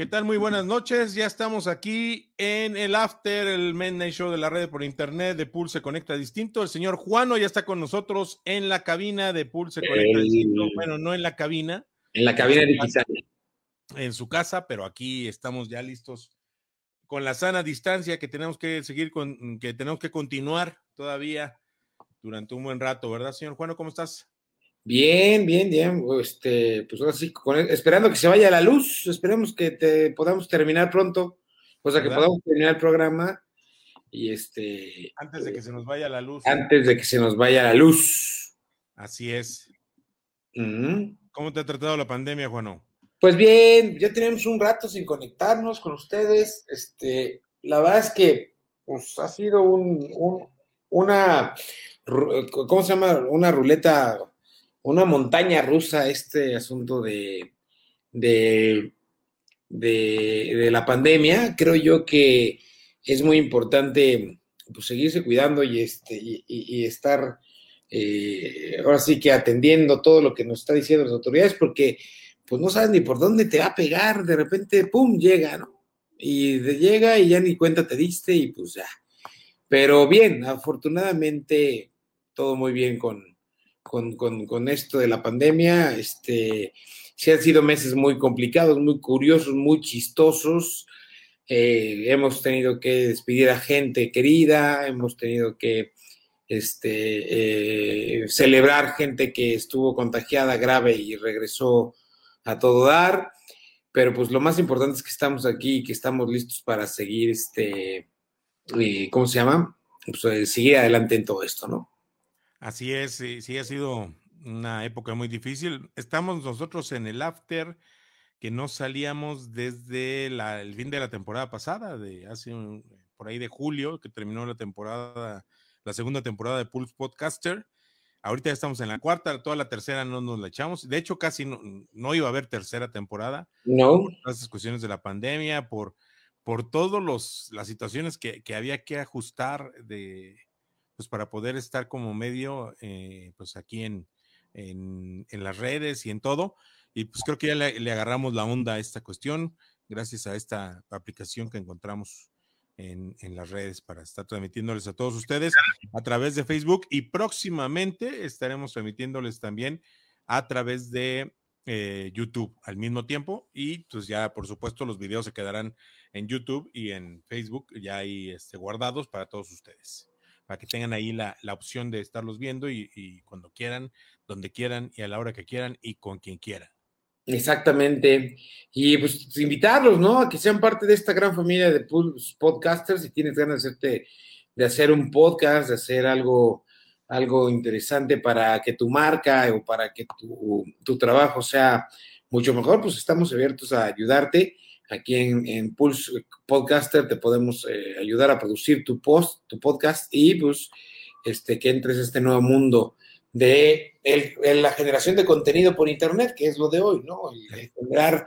¿Qué tal? Muy buenas noches. Ya estamos aquí en el After, el Night Show de la red por internet de Pulse Conecta Distinto. El señor Juano ya está con nosotros en la cabina de Pulse Conecta Distinto. Bueno, no en la cabina. En la cabina digital. En su casa, pero aquí estamos ya listos con la sana distancia que tenemos que seguir con, que tenemos que continuar todavía durante un buen rato, ¿verdad, señor Juano? ¿Cómo estás? Bien, bien, bien. Este, pues ahora sí, esperando que se vaya la luz, esperemos que te podamos terminar pronto, o sea, que podamos terminar el programa y este. Antes de que se nos vaya la luz. Antes de que se nos vaya la luz. Así es. ¿Cómo te ha tratado la pandemia, Juano? Pues bien, ya tenemos un rato sin conectarnos con ustedes. Este, la verdad es que pues, ha sido un, un, una, ¿cómo se llama? Una ruleta una montaña rusa este asunto de, de, de, la pandemia. Creo yo que es muy importante pues, seguirse cuidando y, este, y, estar eh, ahora sí que atendiendo todo lo que nos está diciendo las autoridades, porque pues no sabes ni por dónde te va a pegar, de repente, ¡pum!, llega, ¿no? Y llega y ya ni cuenta te diste y pues ya. Pero bien, afortunadamente todo muy bien con, con, esto de la pandemia. Este, sí han sido meses muy complicados, muy curiosos, muy chistosos. Eh, hemos tenido que despedir a gente querida, hemos tenido que este, eh, celebrar gente que estuvo contagiada grave y regresó a todo dar. Pero pues lo más importante es que estamos aquí y que estamos listos para seguir, este, eh, ¿cómo se llama? Pues, seguir adelante en todo esto, ¿no? Así es, sí, ha sido una época muy difícil. Estamos nosotros en el after que no salíamos desde el fin de la temporada pasada, de hace por ahí de julio, que terminó la temporada, la segunda temporada de Pulse Podcaster. Ahorita ya estamos en la cuarta, toda la tercera no nos la echamos. De hecho, casi no, iba a haber tercera temporada. No. Por las cuestiones de la pandemia, por, por todas las situaciones que, que había que ajustar de, pues para poder estar como medio, eh, pues aquí en, en, las redes y en todo. Y pues creo que ya le, agarramos la onda a esta cuestión gracias a esta aplicación que encontramos en, en, las redes para estar transmitiéndoles a todos ustedes a través de Facebook y próximamente estaremos transmitiéndoles también a través de eh, YouTube al mismo tiempo y pues ya por supuesto los videos se quedarán en YouTube y en Facebook ya ahí este, guardados para todos ustedes para que tengan ahí la, opción de estarlos viendo y, cuando quieran, donde quieran y a la hora que quieran y con quien quieran. Exactamente. Y pues invitarlos, ¿no? A que sean parte de esta gran familia de podcasters. Si tienes ganas de, hacerte, de hacer un podcast, de hacer algo, algo interesante para que tu marca o para que tu, tu trabajo sea mucho mejor, pues estamos abiertos a ayudarte. Aquí en, Pulse Podcaster te podemos eh, ayudar a producir tu post, tu podcast y pues este, que entres a este nuevo mundo de la generación de contenido por internet, que es lo de hoy, ¿no? El, generar,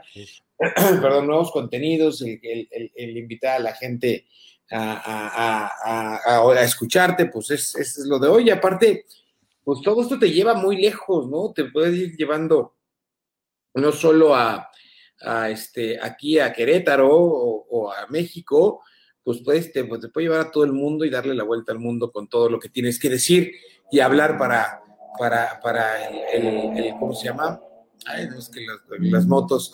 nuevos contenidos, el, invitar a la gente a, escucharte, pues es, es, lo de hoy. Y aparte, pues todo esto te lleva muy lejos, ¿no? Te puede ir llevando no solo a, a este, aquí a Querétaro o, a México, pues, pues, te, pues, te puede llevar a todo el mundo y darle la vuelta al mundo con todo lo que tienes que decir y hablar para, para, para el, ¿cómo se llama? No, es que las, motos,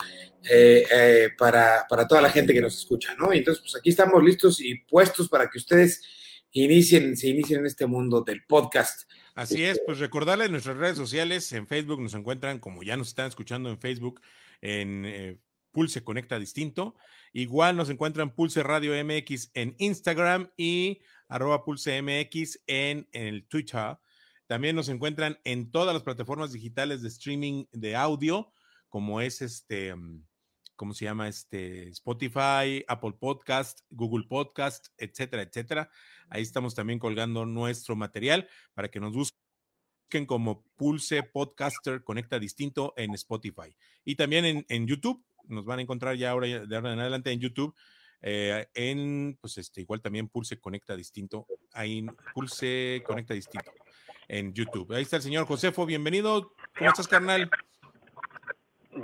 eh, eh, para, para toda la gente que nos escucha, ¿no? Entonces, pues aquí estamos listos y puestos para que ustedes inicien, se inicien en este mundo del podcast. Así es, pues recordarles nuestras redes sociales, en Facebook nos encuentran, como ya nos están escuchando en Facebook, en eh, Pulse Conecta Distinto. Igual nos encuentran Pulse Radio MX en Instagram y arroba Pulse MX en, el Twitter. También nos encuentran en todas las plataformas digitales de streaming de audio, como es este, mm, ¿cómo se llama? Este Spotify, Apple Podcast, Google Podcast, etcétera, etcétera. Ahí estamos también colgando nuestro material para que nos busquen como Pulse Podcaster Conecta Distinto en Spotify. Y también en, en YouTube, nos van a encontrar ya ahora de ahora en adelante en YouTube. Eh, en, pues este, igual también Pulse Conecta Distinto, ahí Pulse Conecta Distinto en YouTube. Ahí está el señor Josefo, bienvenido. ¿Cómo estás, carnal?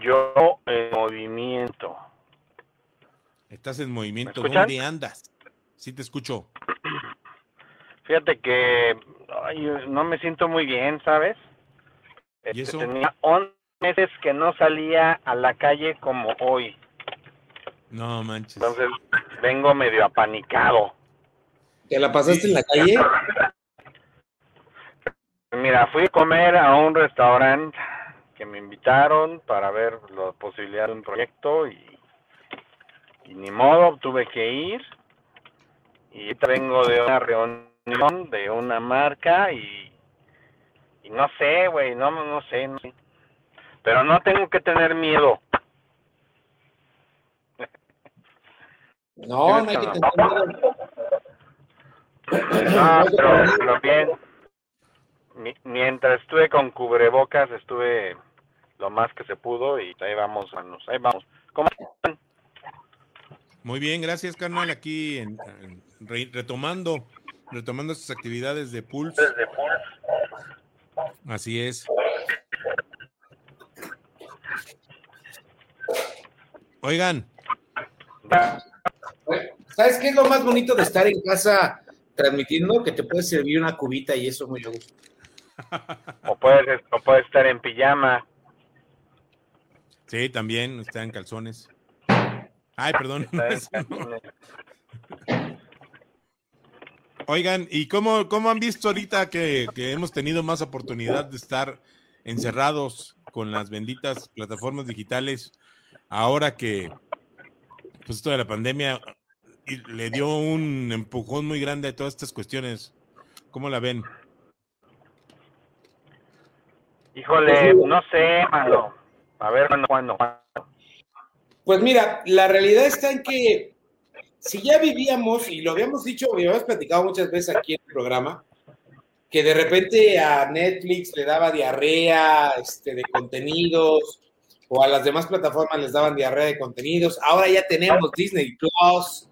Yo en movimiento. Estás en movimiento, ¿dónde andas? Sí te escucho. Fíjate que no me siento muy bien, ¿sabes? ¿Y este, eso? Tenía 11 meses que no salía a la calle como hoy. No manches. Entonces vengo medio apanicado. ¿Te la pasaste en la calle? Mira, fui a comer a un restaurante que me invitaron para ver la posibilidad de un proyecto y, y ni modo, tuve que ir. Y vengo de una reunión de una marca y, y no sé, güey, no, no sé, no sé. Pero no tengo que tener miedo. No, no hay que tener miedo. No, pero, bien. Mientras estuve con cubrebocas, estuve lo más que se pudo y ahí vamos, ahí vamos. ¿Cómo están? Muy bien, gracias, carnal. Aquí en, retomando, retomando estas actividades de Pulse. Así es. Oigan. ¿Sabes qué es lo más bonito de estar en casa transmitiendo? Que te puedes servir una cubita y eso muy gusto. O puedes, o puedes estar en pijama. Sí, también está en calzones. Ay, perdón. Oigan, ¿y cómo, cómo han visto ahorita que, que hemos tenido más oportunidad de estar encerrados con las benditas plataformas digitales? ahora que pues esto de la pandemia le dio un empujón muy grande a todas estas cuestiones. ¿Cómo la ven? Híjole, pues no sé, mano. A ver, ¿cuándo, cuándo, Pues mira, la realidad está en que si ya vivíamos, y lo habíamos dicho, y habíamos platicado muchas veces aquí en el programa, que de repente a Netflix le daba diarrea este, de contenidos, o a las demás plataformas les daban diarrea de contenidos. Ahora ya tenemos Disney Plus,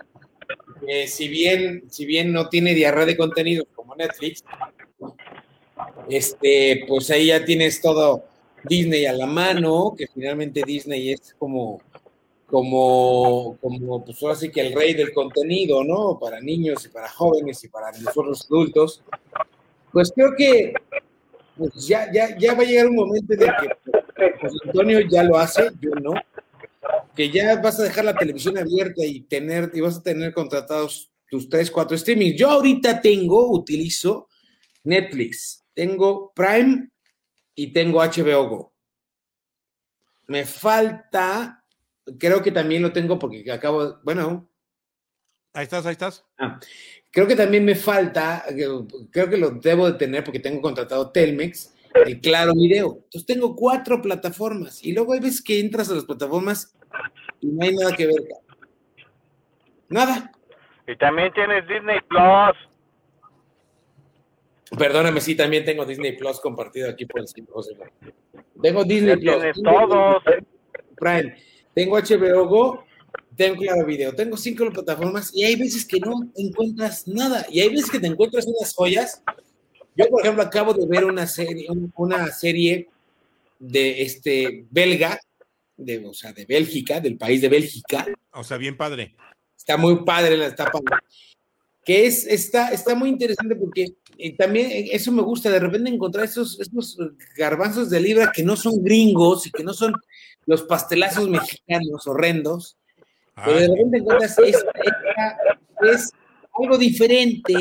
si bien, si bien no tiene diarrea de contenidos como Netflix, este, pues ahí ya tienes todo Disney a la mano, que finalmente Disney es como, como, como, pues ahora sí que el rey del contenido, ¿no? Para niños y para jóvenes y para nosotros adultos. Pues creo que pues ya, ya, ya va a llegar un momento en el que pues, Antonio ya lo hace, yo no, que ya vas a dejar la televisión abierta y tener, y vas a tener contratados tus tres, cuatro streamings. Yo ahorita tengo, utilizo Netflix, tengo Prime y tengo HBO Go. Me falta, creo que también lo tengo porque acabo, bueno. Ahí estás, ahí estás. Ah, Creo que también me falta, creo que lo debo de tener porque tengo contratado Telmex, el Claro Video. Entonces tengo cuatro plataformas y luego hay veces que entras a las plataformas y no hay nada que ver. Nada. Y también tienes Disney Plus. Perdóname, sí, también tengo Disney Plus compartido aquí por el José. Tengo Disney Plus. Tienes todos. Prime. Tengo HBO Go tengo Claro Video, tengo cinco plataformas y hay veces que no encuentras nada y hay veces que te encuentras unas joyas. Yo, por ejemplo, acabo de ver una serie, una serie de este belga, de, o sea, de Bélgica, del país de Bélgica. O sea, bien padre. Está muy padre la etapa. Que es, está, está muy interesante porque eh, también eh, eso me gusta, de repente encontrar esos, esos garbanzos de libra que no son gringos y que no son los pastelazos mexicanos horrendos, pero de repente encuentras es algo diferente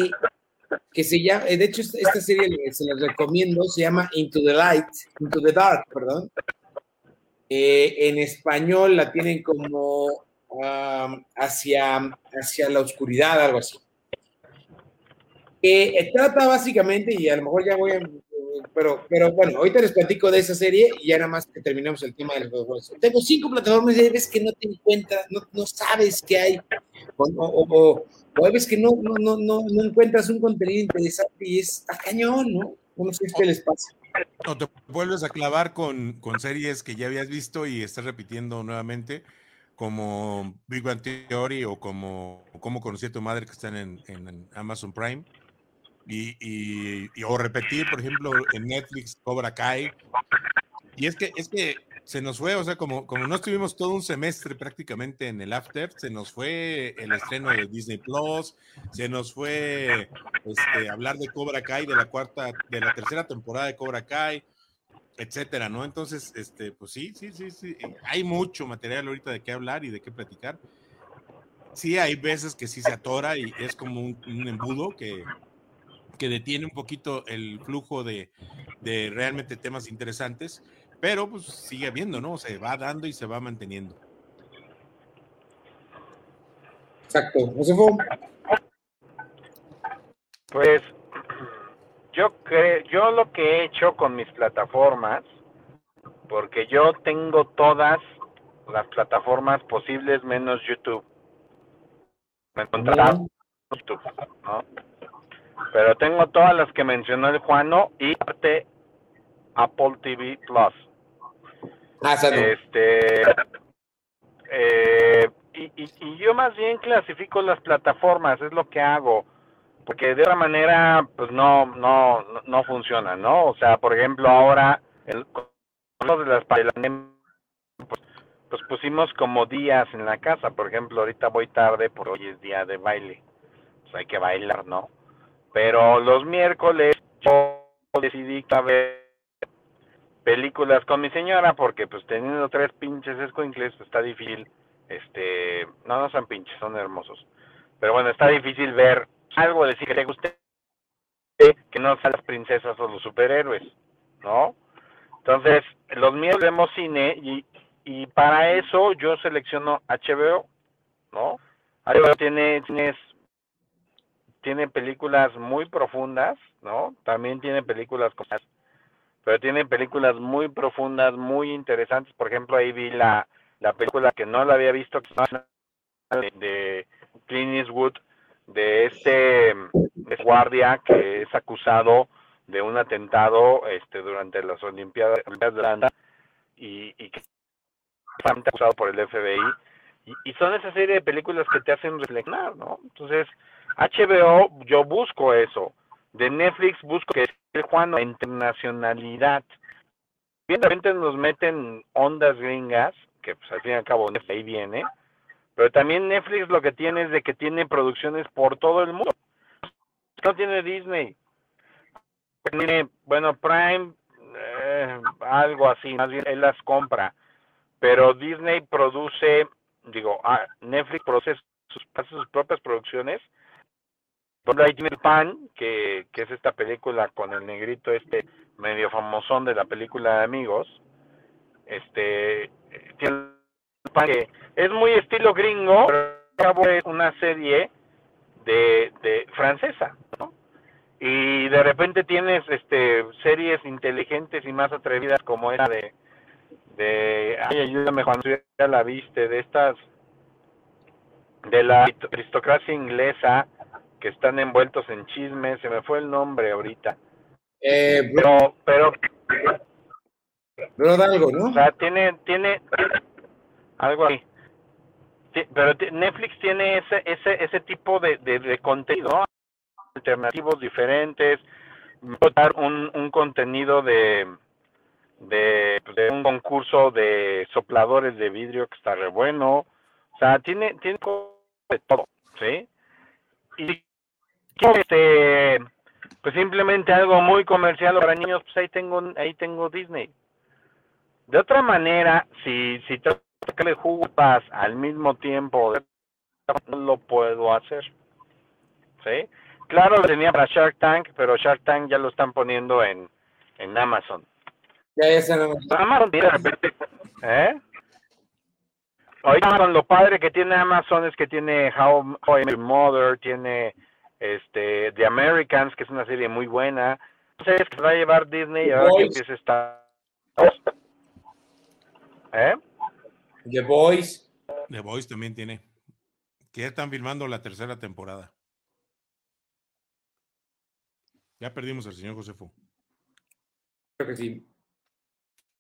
que se llama, de hecho esta serie se la recomiendo, se llama Into the Light, Into the Dark, perdón. Eh, en español la tienen como hacia, hacia la oscuridad, algo así. Eh, trata básicamente, y a lo mejor ya voy a pero, pero bueno, ahorita les platico de esa serie y ya nada más que terminamos el tema de los videojuegos. Tengo cinco plataformas y ves que no te encuentras, no, no sabes qué hay, o, o, o, ves que no, no, no, no, encuentras un contenido interesante y es cañón, ¿no? No sé qué les pasa. O te vuelves a clavar con, con series que ya habías visto y estás repitiendo nuevamente, como Big Bang Theory o como Cómo conocí a tu madre que están en, en Amazon Prime y, y, o repetir, por ejemplo, en Netflix Cobra Kai. Y es que, es que se nos fue, o sea, como, como no estuvimos todo un semestre prácticamente en el After, se nos fue el estreno de Disney Plus, se nos fue este, hablar de Cobra Kai, de la cuarta, de la tercera temporada de Cobra Kai, etcétera, ¿no? Entonces, este, pues sí, sí, sí, sí, hay mucho material ahorita de qué hablar y de qué platicar. Sí, hay veces que sí se atora y es como un embudo que, que detiene un poquito el flujo de, de, realmente temas interesantes, pero pues sigue habiendo, ¿no? Se va dando y se va manteniendo. Exacto. Pues yo creo, yo lo que he hecho con mis plataformas, porque yo tengo todas las plataformas posibles menos YouTube. Me encontrarás YouTube, ¿no? Pero tengo todas las que mencionó el Juano y aparte Apple TV Plus. Ah, este, eh, y, y, yo más bien clasifico las plataformas, es lo que hago, porque de otra manera, pues no, no, no funciona, ¿no? O sea, por ejemplo, ahora, el, de las pues, pues pusimos como días en la casa, por ejemplo, ahorita voy tarde porque hoy es día de baile, pues hay que bailar, ¿no? Pero los miércoles yo decidí ver películas con mi señora porque pues teniendo tres pinches escuincles pues está difícil, este, no, no son pinches, son hermosos. Pero bueno, está difícil ver algo de sí que le guste que no sean las princesas o los superhéroes, ¿no? Entonces, los míos vemos cine y, y para eso yo selecciono HBO, ¿no? HBO tiene, tienes tiene películas muy profundas, ¿no? También tiene películas pero tiene películas muy profundas, muy interesantes. Por ejemplo, ahí vi la, la película que no la había visto, de Clint Eastwood, de este guardia que es acusado de un atentado este durante las Olimpiadas, de Holanda y, y que está acusado por el FBI. Y, son esa serie de películas que te hacen reflexionar, ¿no? Entonces, HBO, yo busco eso. De Netflix busco que Juan internacionalidad. Bien, de repente nos meten ondas gringas, que pues al fin y al cabo ahí viene, pero también Netflix lo que tiene es de que tiene producciones por todo el mundo. No tiene Disney. Tiene, bueno, Prime, eh, algo así, más bien él las compra. Pero Disney produce, digo, ah, Netflix produce sus, sus propias producciones por ahí tiene el pan, que, que es esta película con el negrito este medio famosón de la película de amigos. Este tiene el pan que es muy estilo gringo, pero es una serie de, de francesa, ¿no? Y de repente tienes este series inteligentes y más atrevidas como esta de de ay ayúdame Juan ya la viste de estas de la aristocracia inglesa que están envueltos en chismes, se me fue el nombre ahorita. Eh, pero, pero, pero algo, ¿no? O sea, tiene, tiene, algo ahí. Pero Netflix tiene ese, ese, ese tipo de, de, contenido, alternativos diferentes, un, un contenido de, de, pues, de un concurso de sopladores de vidrio que está re bueno. O sea, tiene, tiene de todo, ¿sí? Y este pues simplemente algo muy comercial para niños pues ahí tengo ahí tengo Disney de otra manera si si que le jugas al mismo tiempo no lo puedo hacer sí claro lo tenía para Shark Tank pero Shark Tank ya lo están poniendo en en Amazon Ya, ya están. Amazon de repente, ¿eh? Ahorita con lo padre que tiene Amazon es que tiene How, How I Met Your Mother, tiene este The Americans, que es una serie muy buena. Entonces, que se va a llevar Disney The ahora que Boys. empieza esta... ¿Eh? The Boys. The Voice también tiene. Que ya están filmando la tercera temporada. Ya perdimos al señor Josefo. Creo que sí.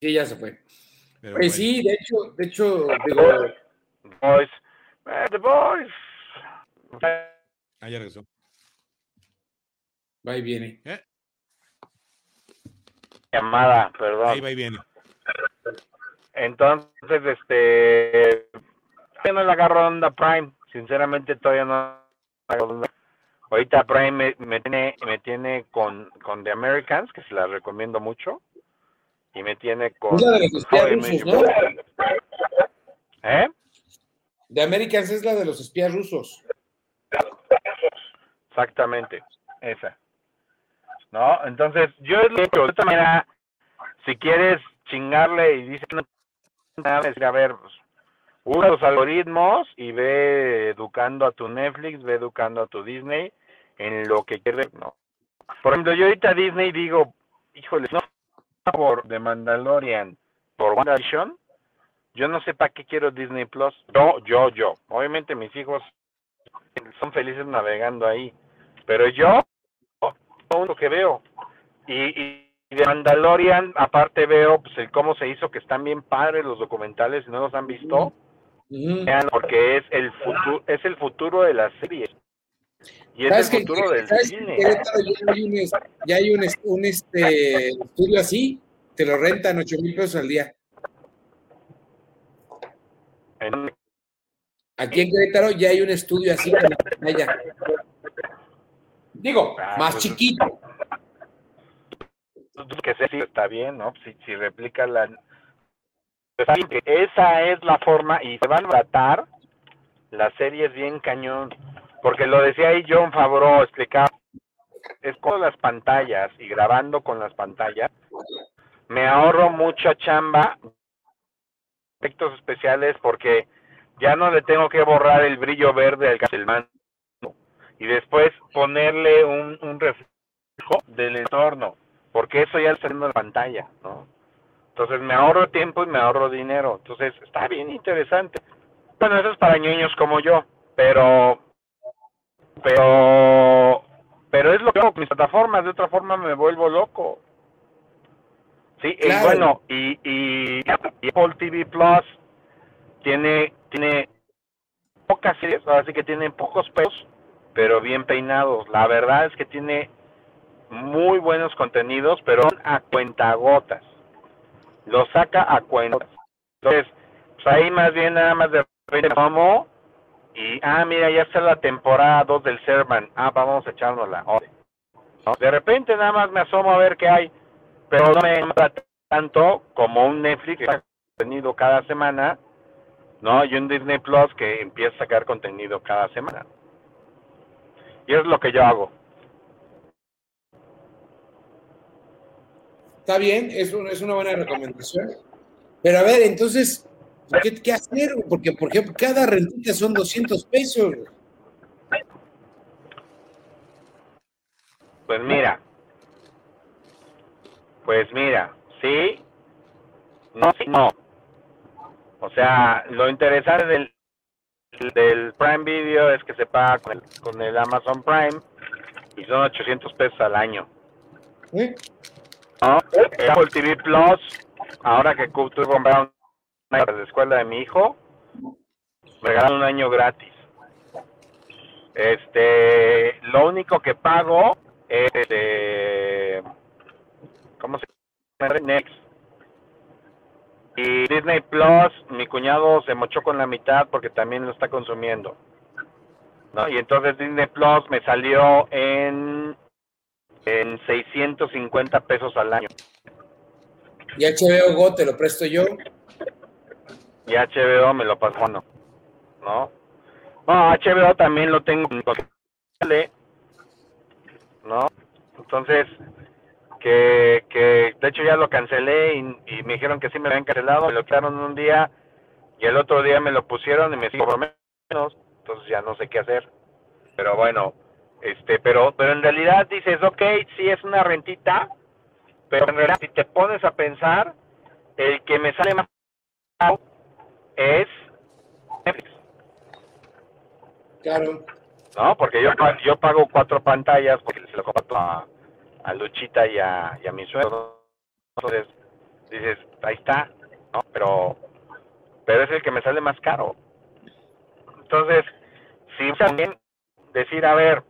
Sí, ya se fue. Pero Oye, bueno. sí, de hecho, de hecho, digo, Boys. The Boys. Ah, ya regresó. va y viene. Eh, Llamada, perdón. ahí va y viene. Entonces, este, todavía no le agarro onda Prime, sinceramente todavía no le agarro onda. Ahorita Prime me, me tiene, me tiene con, con The Americans, que se la recomiendo mucho, y me tiene con... Es la de los. ¿Eh? Americans es la de los espías rusos. Exactamente, esa. ¿No? Entonces, yo es lo que de esta manera, si quieres chingarle y dices a ver, pues, usa los algoritmos y ve educando a tu Netflix, ve educando a tu Disney en lo que quieres, ¿no? Por ejemplo, yo ahorita Disney digo, híjole, no por The Mandalorian, por WandaVision, yo no sé para qué quiero Disney Plus. Yo, yo, yo. Obviamente mis hijos son felices navegando ahí. Pero yo, todo lo que veo. Y, y de Mandalorian, aparte veo pues, el cómo se hizo, que están bien padres los documentales, si no los han visto, Ujú. vean, porque es el futuro, es el futuro de la serie. Y es ¿Sabes el que, futuro del ¿sabes que en cine. Ya hay un, es- ya hay un, es- un, este, estudio así? Te lo rentan 8 mil pesos al día. Aquí en Querétaro ya hay un estudio así con la pantalla. Digo, Ah, más pues, chiquito. que sé si está bien, ¿no? Si, si replica la... Que Esa es la forma y se van a tratar las series bien cañón. Porque lo decía ahí John Favreau, explicaba, es con las pantallas y grabando con las pantallas, me ahorro mucha chamba, efectos especiales, porque ya no le tengo que borrar el brillo verde al mando y después ponerle un, un reflejo del entorno porque eso ya está en la pantalla, ¿no? Entonces me ahorro tiempo y me ahorro dinero. Entonces está bien interesante. Bueno, eso es para ñoños como yo, pero, pero, pero es lo que hago con mis plataformas. De otra forma me vuelvo loco. Sí, y bueno, y, y, y Apple TV Plus tiene, tiene pocas series, así que tiene pocos pesos, pero bien peinados. La verdad es que tiene muy buenos contenidos, pero son a cuentagotas. Lo saca a cuentagotas. Entonces, pues ahí más bien nada más de repente como y, ah, mira, ya está la temporada 2 del Servan. Ah, vamos a echárnosla. ¿No? De repente nada más me asomo a ver qué hay, pero no me tanto como un Netflix que saca contenido cada semana, ¿no? Y un Disney Plus que empieza a sacar contenido cada semana. Y es lo que yo hago. Está bien, es, un- es una buena recomendación. Pero a ver, entonces, ¿qué, qué hacer? Porque, por ejemplo, cada rentita son 200 pesos. Pues mira, pues mira, sí, no, sí, no. O sea, lo interesante del, del Prime Video es que se paga con el, con el Amazon Prime y son 800 pesos al año. ¿eh? ¿no? El Apple TV Plus, ahora que tuve que comprar un para la escuela de mi hijo, me regalaron un año gratis. Este, lo único que pago es este, ¿cómo se llama? Next. Y Disney Plus, mi cuñado se mochó con la mitad porque también lo está consumiendo. ¿no? Y entonces Disney Plus me salió en en 650 pesos al año. Y HBO Go te lo presto yo. Y HBO me lo pasó, no. ¿No? HBO también lo tengo con- ¿no? Entonces, que, que de hecho ya lo cancelé y, me dijeron que sí me habían cancelado, me lo quitaron un día y el otro día me lo pusieron y me sigo por menos, entonces ya no sé qué hacer. Pero bueno, este, pero, pero en realidad dices, ok, sí es una rentita, pero en realidad si te pones a pensar, el que me sale más es Netflix. Claro. No, porque yo, yo pago cuatro pantallas porque se lo comparto a, a Luchita y a, y a mi suegro. Entonces, dices, ahí está, ¿no? Pero, pero es el que me sale más caro. Entonces, si también decir, a ver,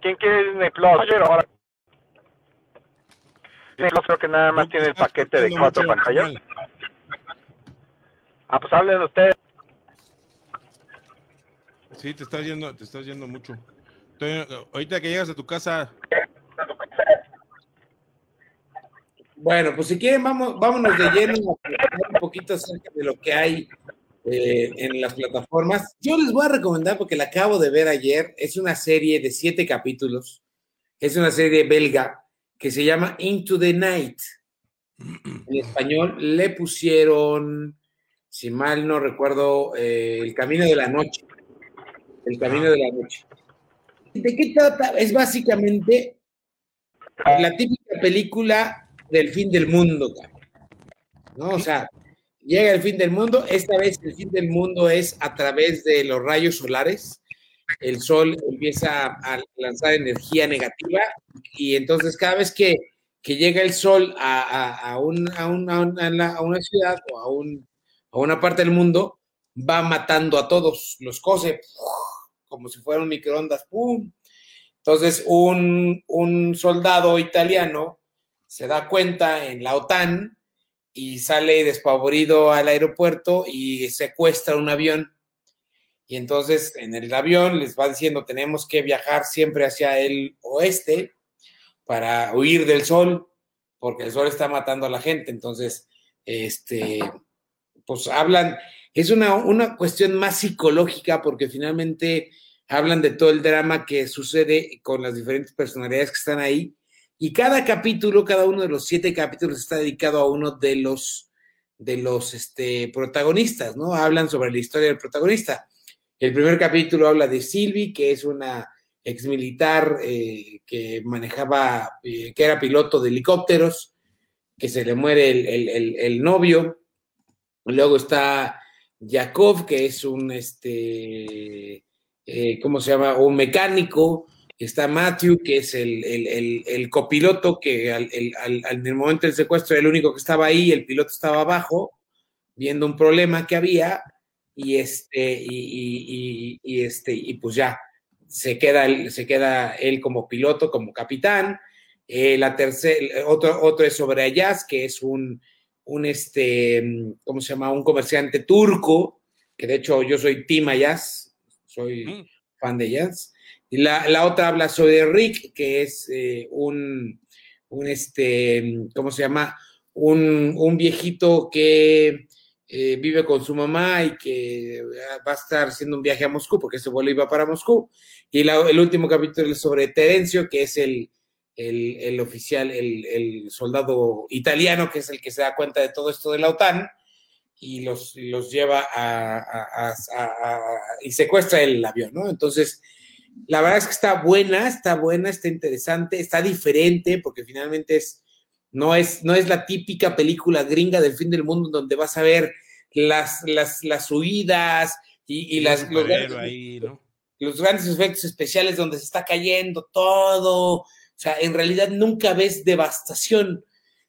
¿quién quiere Disney Plus? Pero ahora, Disney Plus creo que nada más tiene el paquete de cuatro pantallas. Ah, pues hablen ustedes. Sí, te estás yendo, te estás yendo mucho. Estoy- ahorita que llegas a tu casa, Bueno, pues si quieren, vamos, vámonos de lleno un poquito acerca de lo que hay eh, en las plataformas. Yo les voy a recomendar, porque la acabo de ver ayer, es una serie de siete capítulos, es una serie belga que se llama Into the Night. En español le pusieron, si mal no recuerdo, eh, El Camino de la Noche. El Camino de la Noche. ¿De qué trata? Es básicamente la típica película del fin del mundo. ¿no? O sea, llega el fin del mundo, esta vez el fin del mundo es a través de los rayos solares, el sol empieza a lanzar energía negativa y entonces cada vez que, que llega el sol a, a- a un- a un- a un- a la- a una ciudad o a, un- a una parte del mundo, va matando a todos, los cose como si fueran microondas, ¡pum! Entonces, un, un soldado italiano se da cuenta en la OTAN y sale despavorido al aeropuerto y secuestra un avión. Y entonces en el avión les va diciendo, tenemos que viajar siempre hacia el oeste para huir del sol, porque el sol está matando a la gente. Entonces, este, pues hablan, es una, una cuestión más psicológica porque finalmente hablan de todo el drama que sucede con las diferentes personalidades que están ahí. Y cada capítulo, cada uno de los siete capítulos está dedicado a uno de los, de los este, protagonistas, ¿no? Hablan sobre la historia del protagonista. El primer capítulo habla de Sylvie, que es una exmilitar eh, que manejaba, eh, que era piloto de helicópteros, que se le muere el, el novio. Luego está Jakov, que es un, este, eh, ¿cómo se llama? Un mecánico. Está Matthew, que es el, el, el, copiloto, que al, al, al, el momento del secuestro era el único que estaba ahí, el piloto estaba abajo, viendo un problema que había, y este, y este, y pues ya, se queda, se queda él como piloto, como capitán. Eh, la tercera, otro, otro es sobre Ayaz, que es un, un, este, ¿cómo se llama? Un comerciante turco, que de hecho yo soy Tim Ayaz, soy mm. fan de Ayaz. Y la, la, otra habla sobre Rick, que es eh, un, un, este, ¿cómo se llama? Un, un viejito que eh, vive con su mamá y que va a estar haciendo un viaje a Moscú, porque ese vuelo iba para Moscú. Y la, el último capítulo es sobre Terencio, que es el, el, el oficial, el, el, soldado italiano, que es el que se da cuenta de todo esto de la OTAN y los, los lleva a, a, a, y secuestra el avión, ¿no? Entonces, la verdad es que está buena, está buena, está interesante, está diferente, porque finalmente es, no es, no es la típica película gringa del fin del mundo donde vas a ver las, las, las huidas y, y las, los, grandes, ahí, ¿no? los grandes efectos especiales donde se está cayendo todo. O sea, en realidad nunca ves devastación,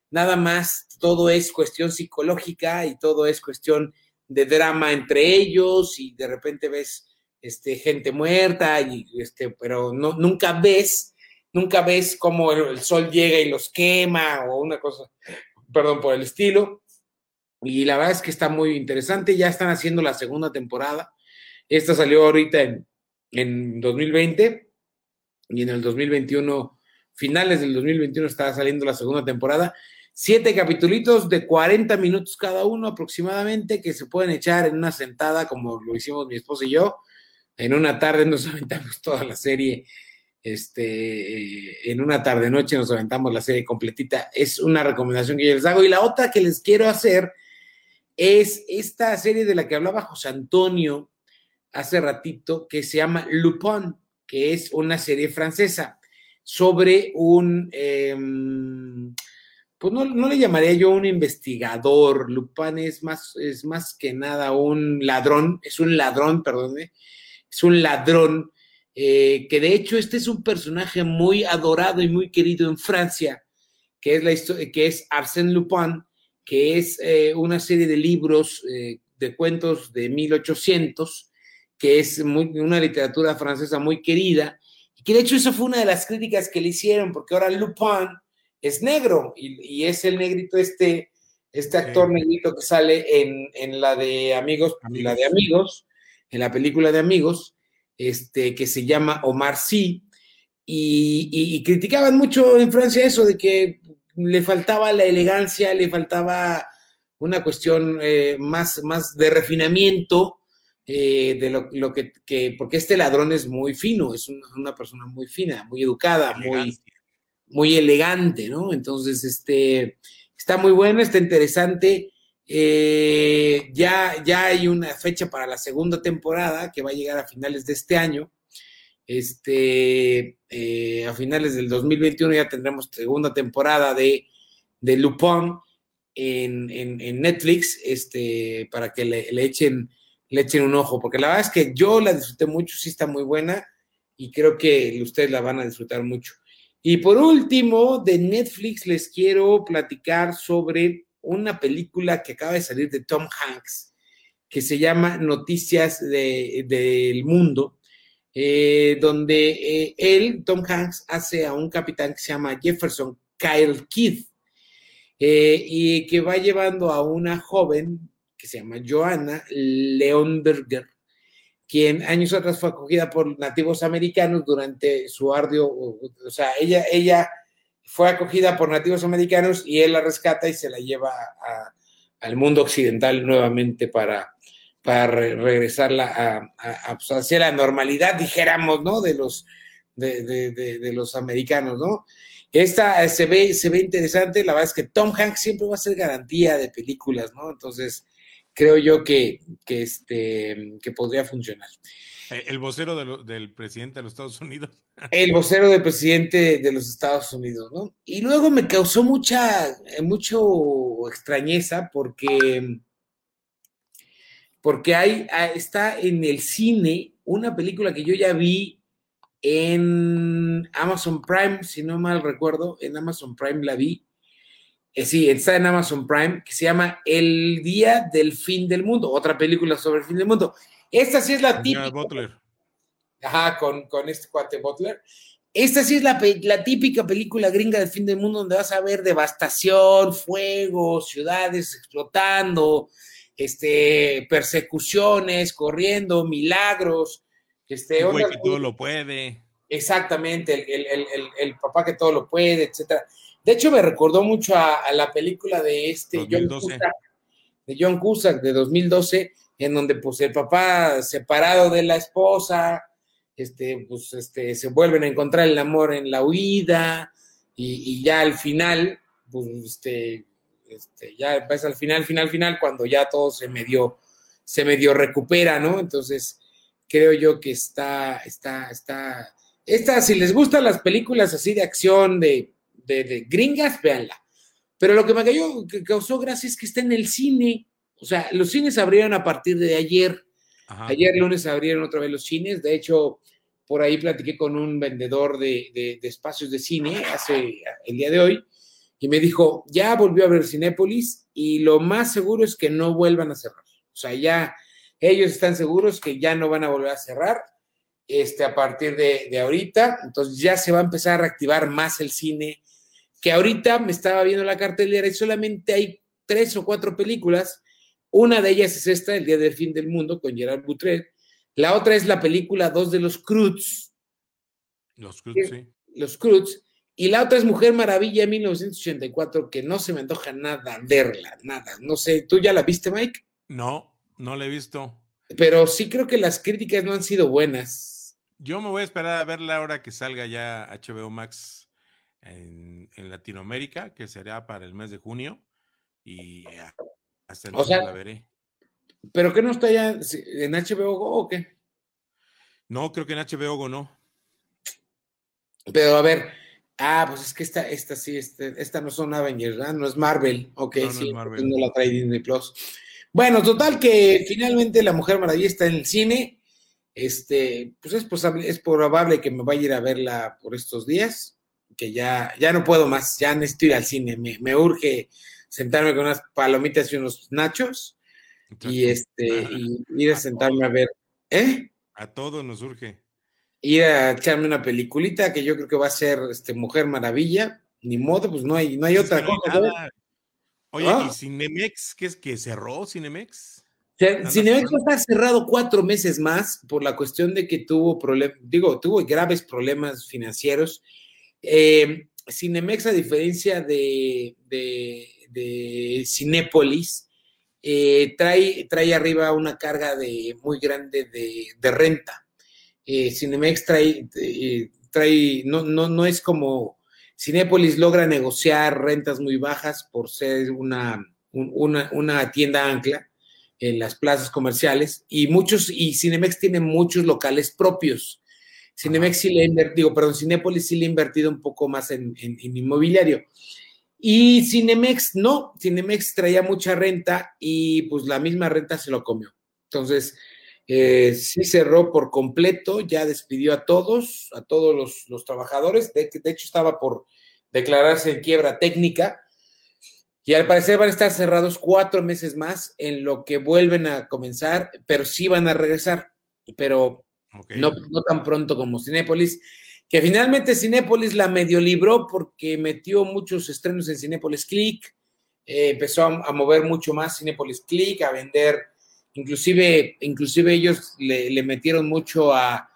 nada más todo es cuestión psicológica y todo es cuestión de drama entre ellos y de repente ves este, gente muerta, y, este, pero no, nunca ves, nunca ves cómo el, el, sol llega y los quema o una cosa, perdón, por el estilo. Y la verdad es que está muy interesante, ya están haciendo la segunda temporada. Esta salió ahorita en, en 2020 y en el 2021, finales del 2021 está saliendo la segunda temporada. Siete capitulitos de 40 minutos cada uno aproximadamente que se pueden echar en una sentada como lo hicimos mi esposa y yo en una tarde nos aventamos toda la serie Este, en una tarde noche nos aventamos la serie completita. Es una recomendación que yo les hago. Y la otra que les quiero hacer es esta serie de la que hablaba José Antonio hace ratito, que se llama Lupin, que es una serie francesa sobre un, em, pues no, no, le llamaría yo un investigador, Lupin es más, es más que nada un ladrón, es un ladrón, perdón, es un ladrón, eh, que de hecho este es un personaje muy adorado y muy querido en Francia, que es, la que es Arsène Lupin, que es eh, una serie de libros, eh, de cuentos de 1800, que es muy, una literatura francesa muy querida, que de hecho eso fue una de las críticas que le hicieron, porque ahora Lupin es negro, y, y es el negrito este, este actor sí. negrito que sale en, en, la de Amigos, Amigos, la de Amigos, en la película de Amigos, este, que se llama Omar Sy, y, y, y criticaban mucho en Francia eso de que le faltaba la elegancia, le faltaba una cuestión eh, más, más de refinamiento eh, de lo, lo que, que, porque este ladrón es muy fino, es una, una persona muy fina, muy educada, muy, muy elegante, ¿no? Entonces, este, está muy bueno, está interesante. Eh, ya, ya hay una fecha para la segunda temporada que va a llegar a finales de este año este, eh, a finales del 2021 ya tendremos segunda temporada de, de Lupin en, en, en, Netflix, este, para que le, le, echen, le echen un ojo, porque la verdad es que yo la disfruté mucho, sí está muy buena y creo que ustedes la van a disfrutar mucho. Y por último, de Netflix les quiero platicar sobre una película que acaba de salir de Tom Hanks, que se llama Noticias del de, Mundo eh, donde eh, él, Tom Hanks, hace a un capitán que se llama Jefferson Kyle Keith eh, y que va llevando a una joven que se llama Joanna Leonberger, quien años atrás fue acogida por nativos americanos durante su arduo, o sea, ella, ella fue acogida por nativos americanos y él la rescata y se la lleva al mundo occidental nuevamente para, para re regresarla a, a, pues hacia la normalidad, dijéramos, ¿no? De los, de, de, los americanos, ¿no? Esta se ve, se ve interesante, la verdad es que Tom Hanks siempre va a ser garantía de películas, ¿no? Entonces, creo yo que, que, este, que podría funcionar. El vocero de lo, del presidente de los Estados Unidos. El vocero del presidente de los Estados Unidos, ¿no? Y luego me causó mucha, mucho extrañeza porque porque hay, está en el cine una película que yo ya vi en Amazon Prime, si no mal recuerdo, en Amazon Prime la vi. Eh, sí, está en Amazon Prime, que se llama El Día del Fin del Mundo, otra película sobre el fin del mundo. Esta sí es la típica. Butler. Ajá, con, con este cuate Butler. Esta sí es la, la, típica película gringa del fin del mundo donde vas a ver devastación, fuego, ciudades explotando, este, persecuciones, corriendo, milagros. Este, el güey que todo lo puede. Exactamente, el, el, el, el, papá que todo lo puede, etcétera. De hecho, me recordó mucho a, a la película de este 2012. John Cusack, de John Cusack de 2012, en donde pues el papá separado de la esposa, este, pues este, se vuelven a encontrar el amor en la huida, y, y ya al final, pues este, este, ya ves al final, final, final, cuando ya todo se medio, se medio recupera, ¿no? Entonces, creo yo que está, está, está, esta, si les gustan las películas así de acción de, de, de gringas, véanla. Pero lo que me cayó, que causó gracia es que está en el cine. O sea, los cines abrieron a partir de ayer. Ajá. Ayer lunes abrieron otra vez los cines. De hecho, por ahí platiqué con un vendedor de, de, de espacios de cine hace el día de hoy y me dijo, ya volvió a ver Cinépolis y lo más seguro es que no vuelvan a cerrar. O sea, ya ellos están seguros que ya no van a volver a cerrar este, a partir de, de ahorita. Entonces ya se va a empezar a reactivar más el cine, que ahorita me estaba viendo la cartelera y solamente hay tres o cuatro películas. Una de ellas es esta, El Día del Fin del Mundo, con Gerard Butret. La otra es la película Dos de los Cruz. Los Cruz, sí. Los Cruz y la otra es Mujer Maravilla 1984, que no se me antoja nada verla, nada. No sé, ¿tú ya la viste, Mike? No, no la he visto. Pero sí creo que las críticas no han sido buenas. Yo me voy a esperar a verla ahora que salga ya HBO Max en, Latinoamérica, que será para el mes de junio. Y hasta entonces la veré. ¿Pero qué no está ya en HBO Go o qué? No, creo que en HBO Go no. Pero a ver, ah, pues es que esta, esta sí, este, esta no son Avengers, ¿verdad? No es Marvel. Ok, no, sí, no, no la trae Disney Plus. Bueno, total que finalmente La Mujer Maravilla está en el cine. Este, pues es, posible, es probable que me vaya a ir a verla por estos días, que ya, ya no puedo más, ya necesito ir al cine, me, me urge sentarme con unas palomitas y unos nachos y este, y ir a sentarme a ver, ¿eh? A todos nos urge. Ir a echarme una peliculita que yo creo que va a ser este Mujer Maravilla. Ni modo, pues no hay, no hay otra cosa. Oye, ¿y Cinemex qué es que cerró Cinemex? Cinemex va a estar cerrado cuatro meses más por la cuestión de que tuvo problemas, digo, tuvo graves problemas financieros. Eh, Cinemex, a diferencia de, de, Cinépolis, eh, trae, trae arriba una carga de, muy grande de, renta. Eh, Cinemex trae, trae no, no, no es como Cinépolis logra negociar rentas muy bajas por ser una, una, tienda ancla en las plazas comerciales y muchos, y Cinemex tiene muchos locales propios. Cinemex sí le invertido, perdón, Cinépolis sí le ha invertido un poco más en, en inmobiliario. Y Cinemex no, Cinemex traía mucha renta y pues la misma renta se lo comió. Entonces, eh, sí cerró por completo, ya despidió a todos, a todos los, trabajadores. De, de, hecho, estaba por declararse en quiebra técnica. Y al parecer van a estar cerrados cuatro meses más en lo que vuelven a comenzar, pero sí van a regresar, pero no, no tan pronto como Cinépolis que finalmente Cinépolis la medio libró porque metió muchos estrenos en Cinépolis Click, eh, empezó a, mover mucho más Cinépolis Click, a vender, inclusive, inclusive ellos le, metieron mucho a,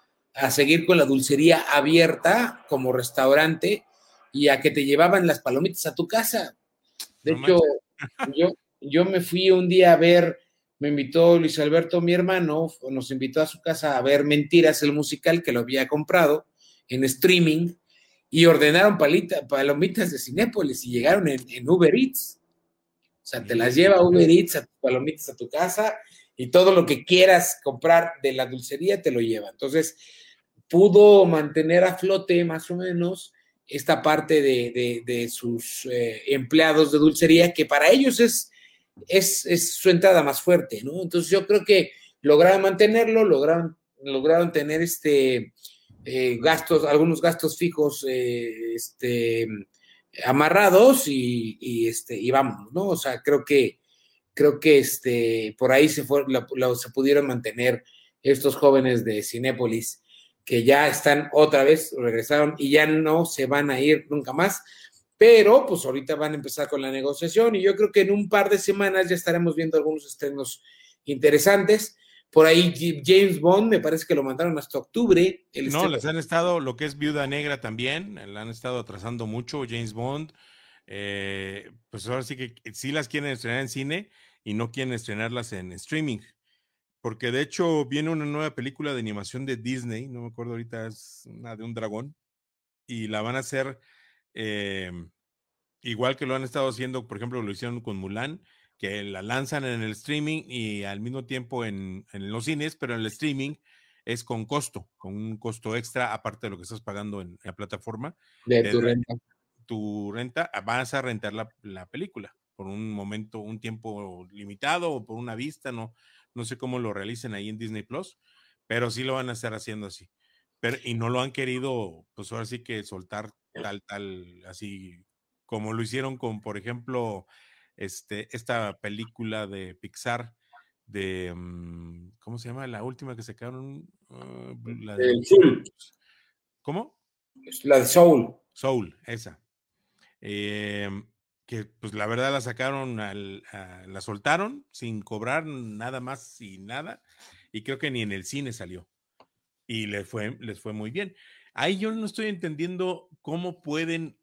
seguir con la dulcería abierta como restaurante y a que te llevaban las palomitas a tu casa. De hecho, yo, yo me fui un día a ver, me invitó Luis Alberto, mi hermano, nos invitó a su casa a ver Mentiras, el musical que lo había comprado en streaming y ordenaron palita, palomitas de Cinépolis y llegaron en, Uber Eats. O sea, te las lleva Uber Eats a tus palomitas a tu casa y todo lo que quieras comprar de la dulcería te lo lleva. Entonces, pudo mantener a flote más o menos esta parte de, sus eh, empleados de dulcería, que para ellos es, es, es, su entrada más fuerte, ¿no? Entonces yo creo que lograron mantenerlo, lograron, lograron tener este, eh, gastos, algunos gastos fijos este, amarrados y, este, y vamos, ¿no? O sea, creo que, creo que este, por ahí se, fue, se pudieron mantener estos jóvenes de Cinépolis que ya están otra vez, regresaron y ya no se van a ir nunca más, pero pues ahorita van a empezar con la negociación y yo creo que en un par de semanas ya estaremos viendo algunos estrenos interesantes. Por ahí James Bond, me parece que lo mandaron hasta octubre. no, les han estado, lo que es Viuda Negra también, le han estado atrasando mucho James Bond. Eh, pues ahora sí que sí las quieren estrenar en cine y no quieren estrenarlas en streaming. Porque de hecho viene una nueva película de animación de Disney, no me acuerdo ahorita, es una de un dragón, y la van a hacer eh, igual que lo han estado haciendo, por ejemplo, lo hicieron con Mulan, que la lanzan en el streaming y al mismo tiempo en, los cines, pero en el streaming es con costo, con un costo extra, aparte de lo que estás pagando en, la plataforma. De tu renta. Tu renta, ah, vas a rentar la, película por un momento, un tiempo limitado o por una vista, no, no sé cómo lo realicen ahí en Disney Plus, pero sí lo van a estar haciendo así. Pero, y no lo han querido, pues ahora sí que soltar tal, tal, así como lo hicieron con, por ejemplo, este, esta película de Pixar de, mm, ¿cómo se llama? La última que sacaron. Ah, la de, Soul. ¿Cómo? La de Soul. Soul, esa. Em, que pues la verdad la sacaron, la soltaron sin cobrar nada más y nada, y creo que ni en el cine salió. Y les fue, les fue muy bien. Ahí yo no estoy entendiendo cómo pueden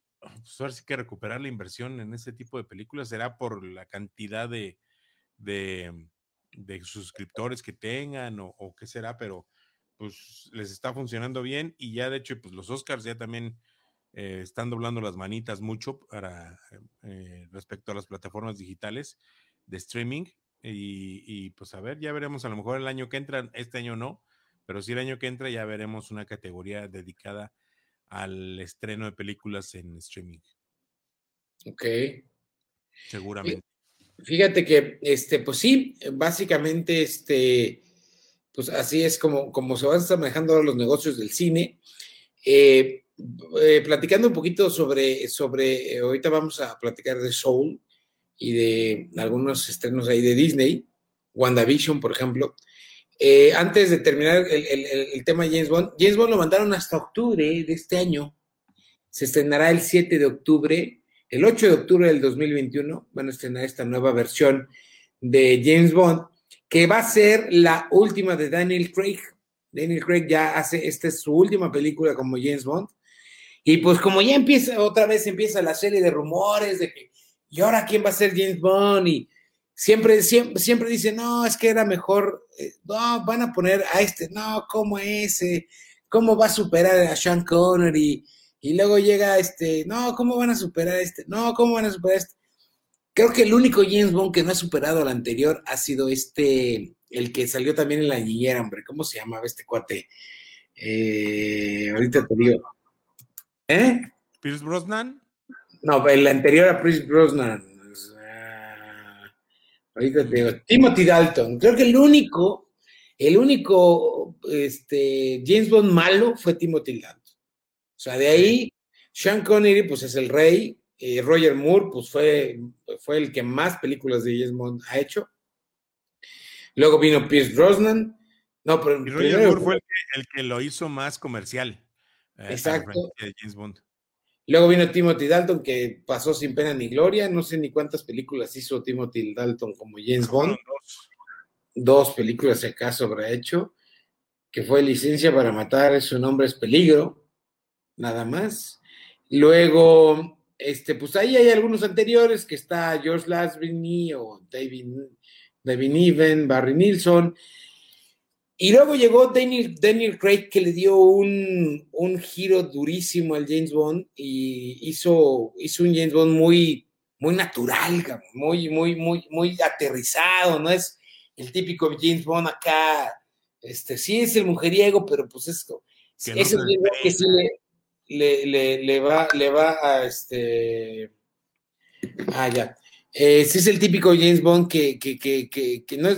pues que recuperar la inversión en ese tipo de películas será por la cantidad de, de, suscriptores que tengan o, qué será, pero pues les está funcionando bien y ya de hecho pues los Oscars ya también eh, están doblando las manitas mucho para eh, respecto a las plataformas digitales de streaming y, y, pues a ver, ya veremos a lo mejor el año que entra, este año no, pero sí el año que entra ya veremos una categoría dedicada al estreno de películas en streaming. Ok. Seguramente. Fíjate que, este, pues sí, básicamente, este, pues así es como, como se van a estar manejando ahora los negocios del cine. Eh, eh, platicando un poquito sobre, sobre eh, ahorita vamos a platicar de Soul y de algunos estrenos ahí de Disney, WandaVision, por ejemplo. Antes de terminar el, el, el, tema James Bond, James Bond lo mandaron hasta octubre de este año. Se estrenará el 7 de octubre. El 8 de octubre del 2021 van a estrenar esta nueva versión de James Bond que va a ser la última de Daniel Craig. Daniel Craig ya hace, esta es su última película como James Bond. Y pues como ya empieza, otra vez empieza la serie de rumores de que, ¿y ahora quién va a ser James Bond? Y siempre, siempre, siempre dice, no, es que era mejor, eh, no, van a poner a este, no, ¿cómo ese? ¿Cómo va a superar a Sean Connery? Y luego llega este, no, ¿cómo van a superar a este? No, ¿cómo van a superar a este? Creo que el único James Bond que no ha superado al anterior ha sido este, el que salió también en la niñera, hombre. ¿Cómo se llamaba este cuate? Eh, ahorita te digo. ¿Eh? ¿Pierce Brosnan? No, el anterior a Pierce Brosnan. Ahorita te digo. Timothy Dalton. Creo que el único, el único este, James Bond malo fue Timothy Dalton. O sea, de ahí, Sean Connery, pues es el rey, eh, Roger Moore, pues fue, fue el que más películas de James Bond ha hecho. Luego vino Pierce Brosnan. No, pero y Roger Moore fue el que, lo hizo más comercial. Eh, exacto. James Bond. Luego vino Timothy Dalton, que pasó sin pena ni gloria. No sé ni cuántas películas hizo Timothy Dalton como James Bond. Dos. películas, si acaso, habrá hecho. Que fue Licencia para Matar, su nombre es Peligro. Nada más. Luego este, pues ahí hay algunos anteriores, que está George Lazenby o David, David Niven, Barry Nilsson. Y luego llegó Daniel, Daniel Craig, que le dio un, un, giro durísimo al James Bond y hizo, hizo un James Bond muy, muy natural, muy, muy, muy, muy aterrizado, no es el típico James Bond acá, este, sí es el mujeriego, pero pues es, es el que sí le, le, le, le, va, le va a este. Ah, ya. Eh, sí es el típico James Bond que, que, que, que, no,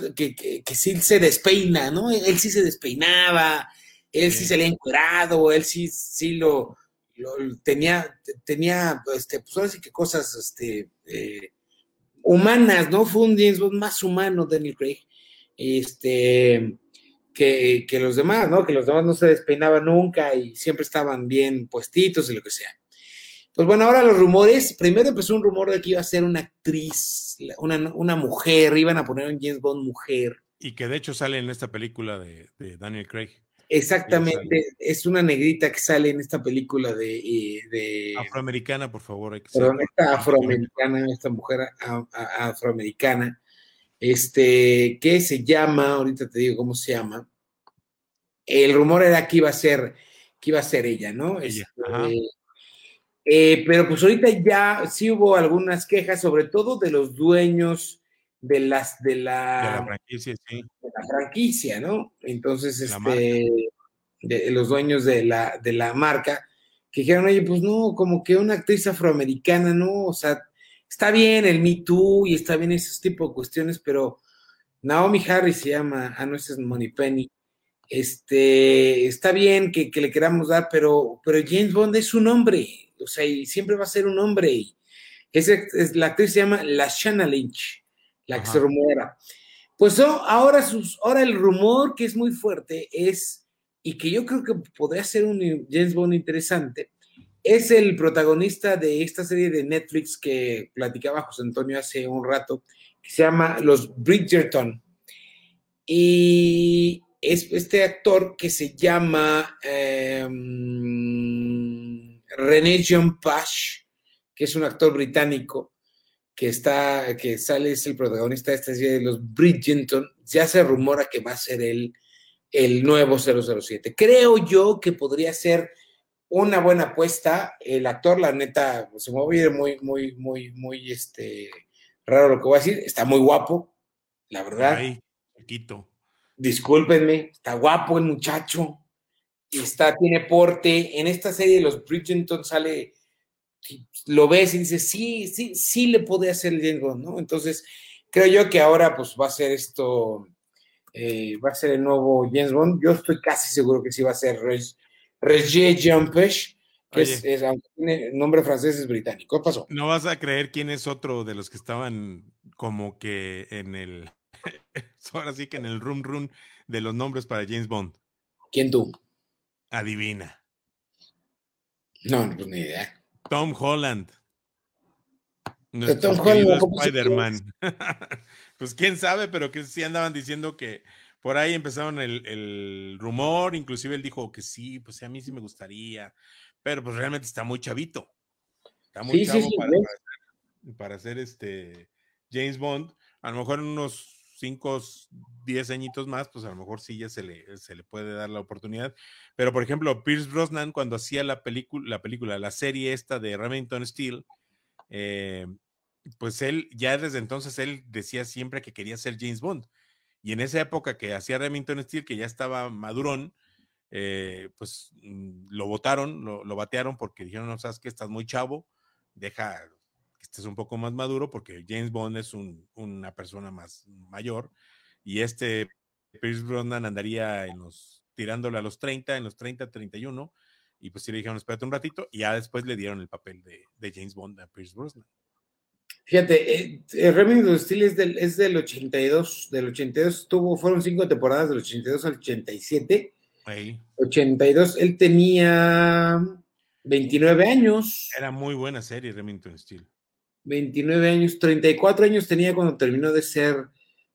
sí se despeina, ¿no? Él sí se despeinaba, él sí, se le ha encuerado, él sí, sí lo, lo tenía, tenía, este, pues ahora sí que cosas, este, eh, humanas, ¿no? Fue un James Bond más humano, Daniel Craig. Este, que, los demás, ¿no? Que los demás no se despeinaban nunca y siempre estaban bien puestitos y lo que sea. Pues bueno, ahora los rumores, primero empezó un rumor de que iba a ser una actriz, una, mujer, iban a poner un James Bond mujer. Y que de hecho sale en esta película de, Daniel Craig. Exactamente, es una negrita que sale en esta película de... Eh, afroamericana, por favor. Perdón, esta afroamericana, esta mujer afroamericana este, que se llama, ahorita te digo cómo se llama. El rumor era que iba a ser, que iba a ser ella, ¿no? Este, eh, pero pues ahorita ya sí hubo algunas quejas, sobre todo de los dueños de las de la, franquicia, sí. De la franquicia, ¿no? Entonces, este, de los dueños de la, de la marca, que dijeron, oye, pues no, como que una actriz afroamericana, ¿no? O sea, está bien el Me Too y está bien ese tipo de cuestiones, pero Naomi Harris se llama, ah, no, ese es Money Penny. Este, está bien que, le queramos dar, pero, pero James Bond es un hombre, o sea, y siempre va a ser un hombre. Es, es, la actriz se llama Lashana Lynch, la que se rumora. Pues ahora, sus, ahora el rumor que es muy fuerte es, y que yo creo que podría ser un James Bond interesante, es el protagonista de esta serie de Netflix que platicaba José Antonio hace un rato, que se llama Los Bridgerton. Y es este actor que se llama em, René John Pash, que es un actor británico que está, que sale, es el protagonista de esta serie de los Bridgerton. Ya se rumora que va a ser él el nuevo 007. Creo yo que podría ser una buena apuesta. El actor, la neta, se me va a ir muy, muy, muy, muy, este, raro lo que voy a decir. Está muy guapo, la verdad. Ay, chiquito. Discúlpenme, está guapo el muchacho. Está, tiene porte. En esta serie de los Bridgerton sale, lo ves y dices, sí, sí, sí le puede hacer el James Bond, ¿no? Entonces, creo yo que ahora pues va a ser esto, eh, va a ser el nuevo James Bond. Yo estoy casi seguro que sí va a ser Roger Jampesh, que es, es, aunque tiene nombre francés, es británico. ¿Qué pasó? No vas a creer quién es otro de los que estaban como que en el, ahora sí que en el room room de los nombres para James Bond. ¿Quién tú? Adivina. No, pues ni idea. Tom Holland. Nuestro Tom Holland Spider-Man. pues quién sabe, pero que sí andaban diciendo que por ahí empezaron el, el, rumor, inclusive él dijo que sí, pues a mí sí me gustaría, pero pues realmente está muy chavito. Está muy Sí, chavo sí, sí, para, ¿ves? para hacer, para hacer este James Bond. A lo mejor en unos 5, 10 añitos más, pues a lo mejor sí ya se le, se le puede dar la oportunidad. Pero, por ejemplo, Pierce Brosnan, cuando hacía la película, la película, la serie esta de Remington Steel, eh, pues él, ya desde entonces, él decía siempre que quería ser James Bond. Y en esa época que hacía Remington Steel, que ya estaba madurón, eh, pues mm, lo votaron, lo, lo batearon porque dijeron, no sabes que estás muy chavo, deja que estés un poco más maduro porque James Bond es un, una persona más mayor y este Pierce Brosnan andaría en los, tirándole a los 30, en los 30, 31 y pues sí le dijeron, espérate un ratito y ya después le dieron el papel de, de James Bond a Pierce Brosnan. Fíjate, eh, eh, Remington Steel es del, es del 82, del 82 tuvo, fueron cinco temporadas del 82 al 87. Ahí. 82, él tenía 29 años. Era muy buena serie Remington Steel. 29 años, 34 años tenía cuando terminó de ser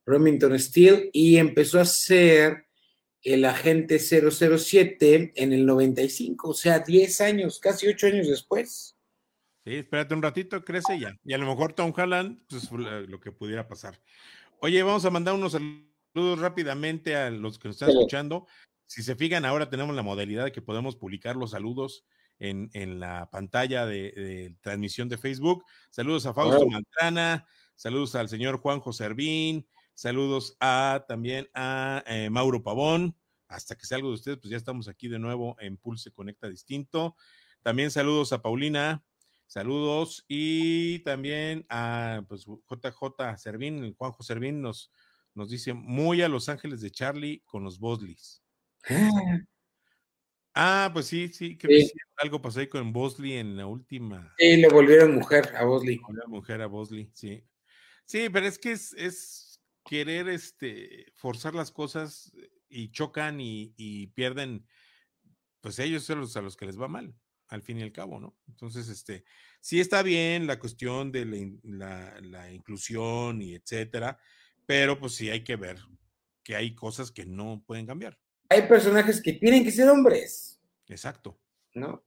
Remington Steel y empezó a ser el agente 007 en el 95, o sea, 10 años, casi 8 años después. Sí, espérate un ratito, crece ya. Y a lo mejor Tom Holland, pues lo que pudiera pasar. Oye, vamos a mandar unos saludos rápidamente a los que nos están Sí. escuchando. Si se fijan, ahora tenemos la modalidad de que podemos publicar los saludos en, en la pantalla de, de transmisión de Facebook. Saludos a Fausto. Mantrana, saludos al señor Juanjo Servín, saludos a también a eh, Mauro Pavón. Hasta que sea algo de ustedes, pues ya estamos aquí de nuevo en Pulse Conecta Distinto. También saludos a Paulina, saludos y también a pues, JJ Servín, Juanjo Servín nos, nos dice muy a Los Ángeles de Charlie con los Bosleys. Ah, pues sí, sí, creo que Sí. sí, algo pasó ahí con Bosley en la última Y le volvieron mujer a Bosley. mujer a Bosley, sí. Sí, pero es que es, es querer este, forzar las cosas y chocan y, y pierden, pues ellos son los a los que les va mal, al fin y al cabo, ¿no? Entonces, este, sí está bien la cuestión de la- la inclusión y etcétera, pero pues sí hay que ver que hay cosas que no pueden cambiar. Hay personajes que tienen que ser hombres, Exacto. ¿no?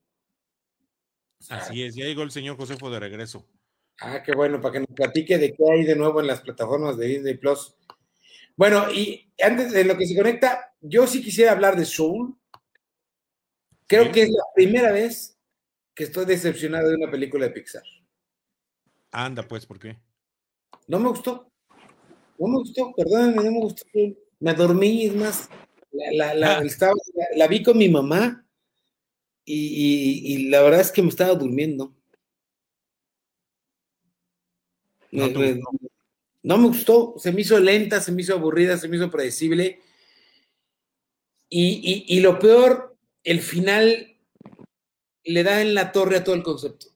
Así es, ya llegó el señor Josefo de regreso. Ah, qué bueno, para que nos platique de qué hay de nuevo en las plataformas de Disney Plus. Bueno, y antes de lo que se conecta, yo sí quisiera hablar de Soul. Creo Sí. que es la primera vez que estoy decepcionado de una película de Pixar. Anda, pues, ¿por qué? No me gustó. No me gustó, perdónenme, no me gustó. Me dormí, es más, la, la- Ah. estaba- la- vi con mi mamá y, y- y la verdad es que me estaba durmiendo. No Me- gustó. no me gustó, se me hizo lenta, se me hizo aburrida, se me hizo predecible. Y, y- y lo peor, el final le da en la torre a todo el concepto.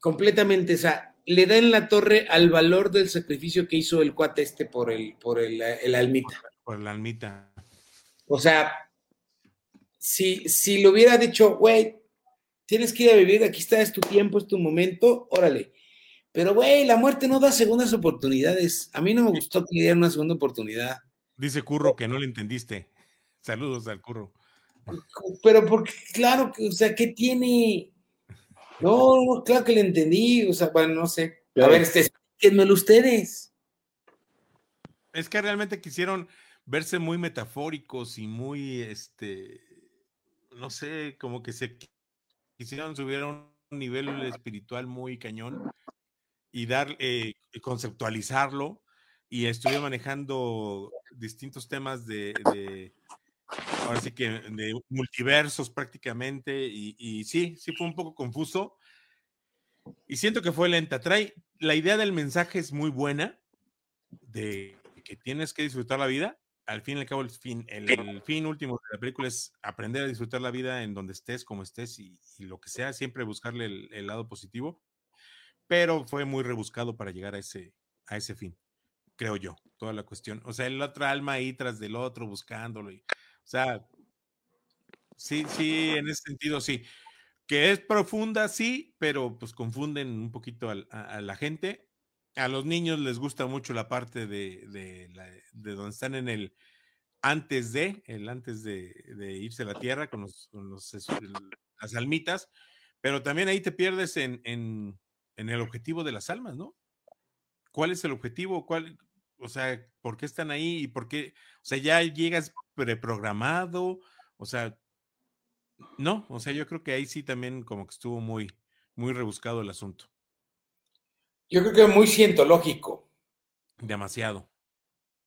Completamente, o sea, le da en la torre al valor del sacrificio que hizo el cuate este por el, por el, el almita. Por la almita. O sea, si, si le hubiera dicho, güey, tienes que ir a vivir, aquí está, es tu tiempo, es tu momento, órale. Pero, güey, la muerte no da segundas oportunidades. A mí no me gustó que le dieran una segunda oportunidad. Dice Curro que no le entendiste. Saludos al Curro. Pero porque, claro, que, o sea, ¿qué tiene? No, no, claro que le entendí, o sea, bueno, no sé. A ver, este, explíquenmelo ustedes. Es que realmente quisieron verse muy metafóricos y muy, este, no sé, como que se quisieron subir a un nivel espiritual muy cañón y dar, eh, conceptualizarlo y estuve manejando distintos temas de, ahora sí que de multiversos prácticamente y, sí, sí fue un poco confuso y siento que fue lenta. Trae, la idea del mensaje es muy buena de que tienes que disfrutar la vida. Al fin y al cabo, el fin, el, fin último de la película es aprender a disfrutar la vida en donde estés, como estés y, lo que sea, siempre buscarle el, lado positivo. Pero fue muy rebuscado para llegar a ese, a ese fin, creo yo, toda la cuestión. O sea, el otro alma ahí tras del otro buscándolo. Y, o sea, sí, sí, en ese sentido, sí. Que es profunda, sí, pero pues confunden un poquito a la gente a los niños les gusta mucho la parte de, de, donde están en el antes de, el antes de, irse a la tierra con, los, las almitas, pero también ahí te pierdes en, en, el objetivo de las almas, ¿no? ¿Cuál es el objetivo? ¿Cuál, o sea, ¿por qué están ahí? ¿Y por qué? O sea, ya llegas preprogramado, o sea, no, o sea, yo creo que ahí sí también como que estuvo muy, muy rebuscado el asunto. Yo creo que es muy cientológico. Demasiado.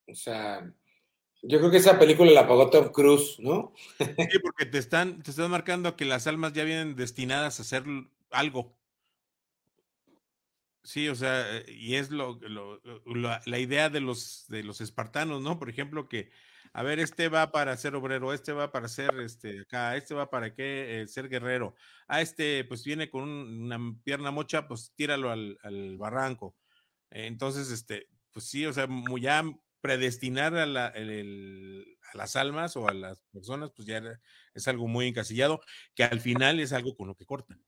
O sea, yo creo que esa película la pagó Tom Cruise, ¿no? Sí, porque te están, te están marcando que las almas ya vienen destinadas a hacer algo. Sí, o sea, y es lo, la idea de los, de los espartanos, ¿no? Por ejemplo, que a ver, este va para ser obrero, este va para ser este acá, este va para qué eh, ser guerrero. Ah, este pues viene con una pierna mocha, pues tíralo al, barranco. Entonces, este, pues sí, o sea, ya predestinar a, las almas o a las personas, pues ya es algo muy encasillado, que al final es algo con lo que cortan.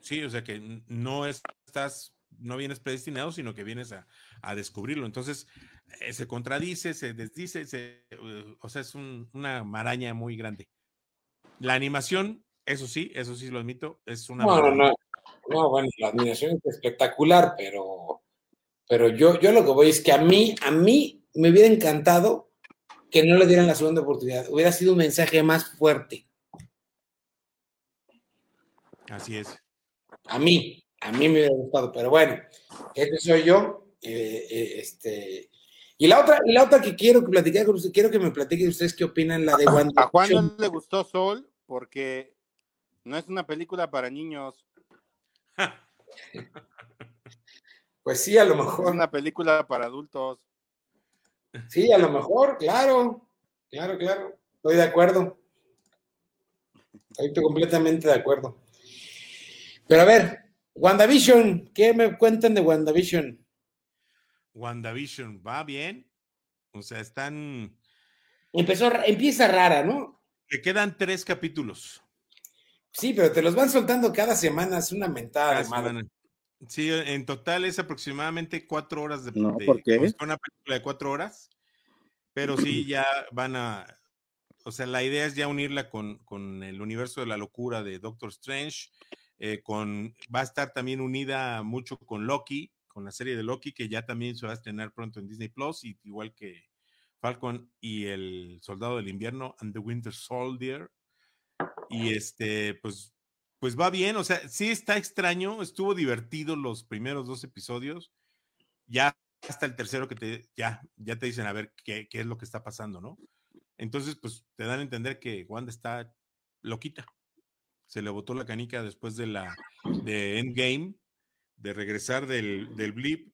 Sí, o sea que no estás, no vienes predestinado, sino que vienes a, a descubrirlo. Entonces, eh, se contradice, se desdice, se, uh, o sea, es una maraña muy grande. La animación, eso sí, eso sí lo admito, es una... No, no, no, bueno, la animación es espectacular, pero, pero yo, yo lo que voy es que a mí, a mí me hubiera encantado que no le dieran la segunda oportunidad, hubiera sido un mensaje más fuerte. Así es. A mí, a mí me hubiera gustado, pero bueno, este soy yo. Eh, eh, este, y la otra, la otra que quiero que platicar con ustedes, quiero que me platiquen ustedes qué opinan la de Wanda. A Juan no le gustó Sol porque no es una película para niños. Pues sí, a lo mejor. Es una película para adultos. Sí, a lo mejor, claro. Claro, claro. Estoy de acuerdo. Estoy completamente de acuerdo. Pero a ver, WandaVision, ¿qué me cuentan de WandaVision? WandaVision va bien. O sea, están. Empezó, empieza rara, ¿no? Le quedan tres capítulos. Sí, pero te los van soltando cada semana, es una mentada de Sí, en total es aproximadamente cuatro horas de, no, ¿por qué? Pues, una película de cuatro horas, pero sí ya van a, o sea, la idea es ya unirla con, con el universo de la locura de Doctor Strange, eh, con, va a estar también unida mucho con Loki, la serie de Loki, que ya también se va a estrenar pronto en Disney Plus, y igual que Falcon y el Soldado del Invierno and the Winter Soldier. Y este, pues, pues va bien, o sea, sí está extraño, estuvo divertido los primeros dos episodios. Ya hasta el tercero que te, ya, ya te dicen a ver qué, qué es lo que está pasando, ¿no? Entonces, pues te dan a entender que Wanda está loquita. Se le botó la canica después de la de Endgame de regresar del, del blip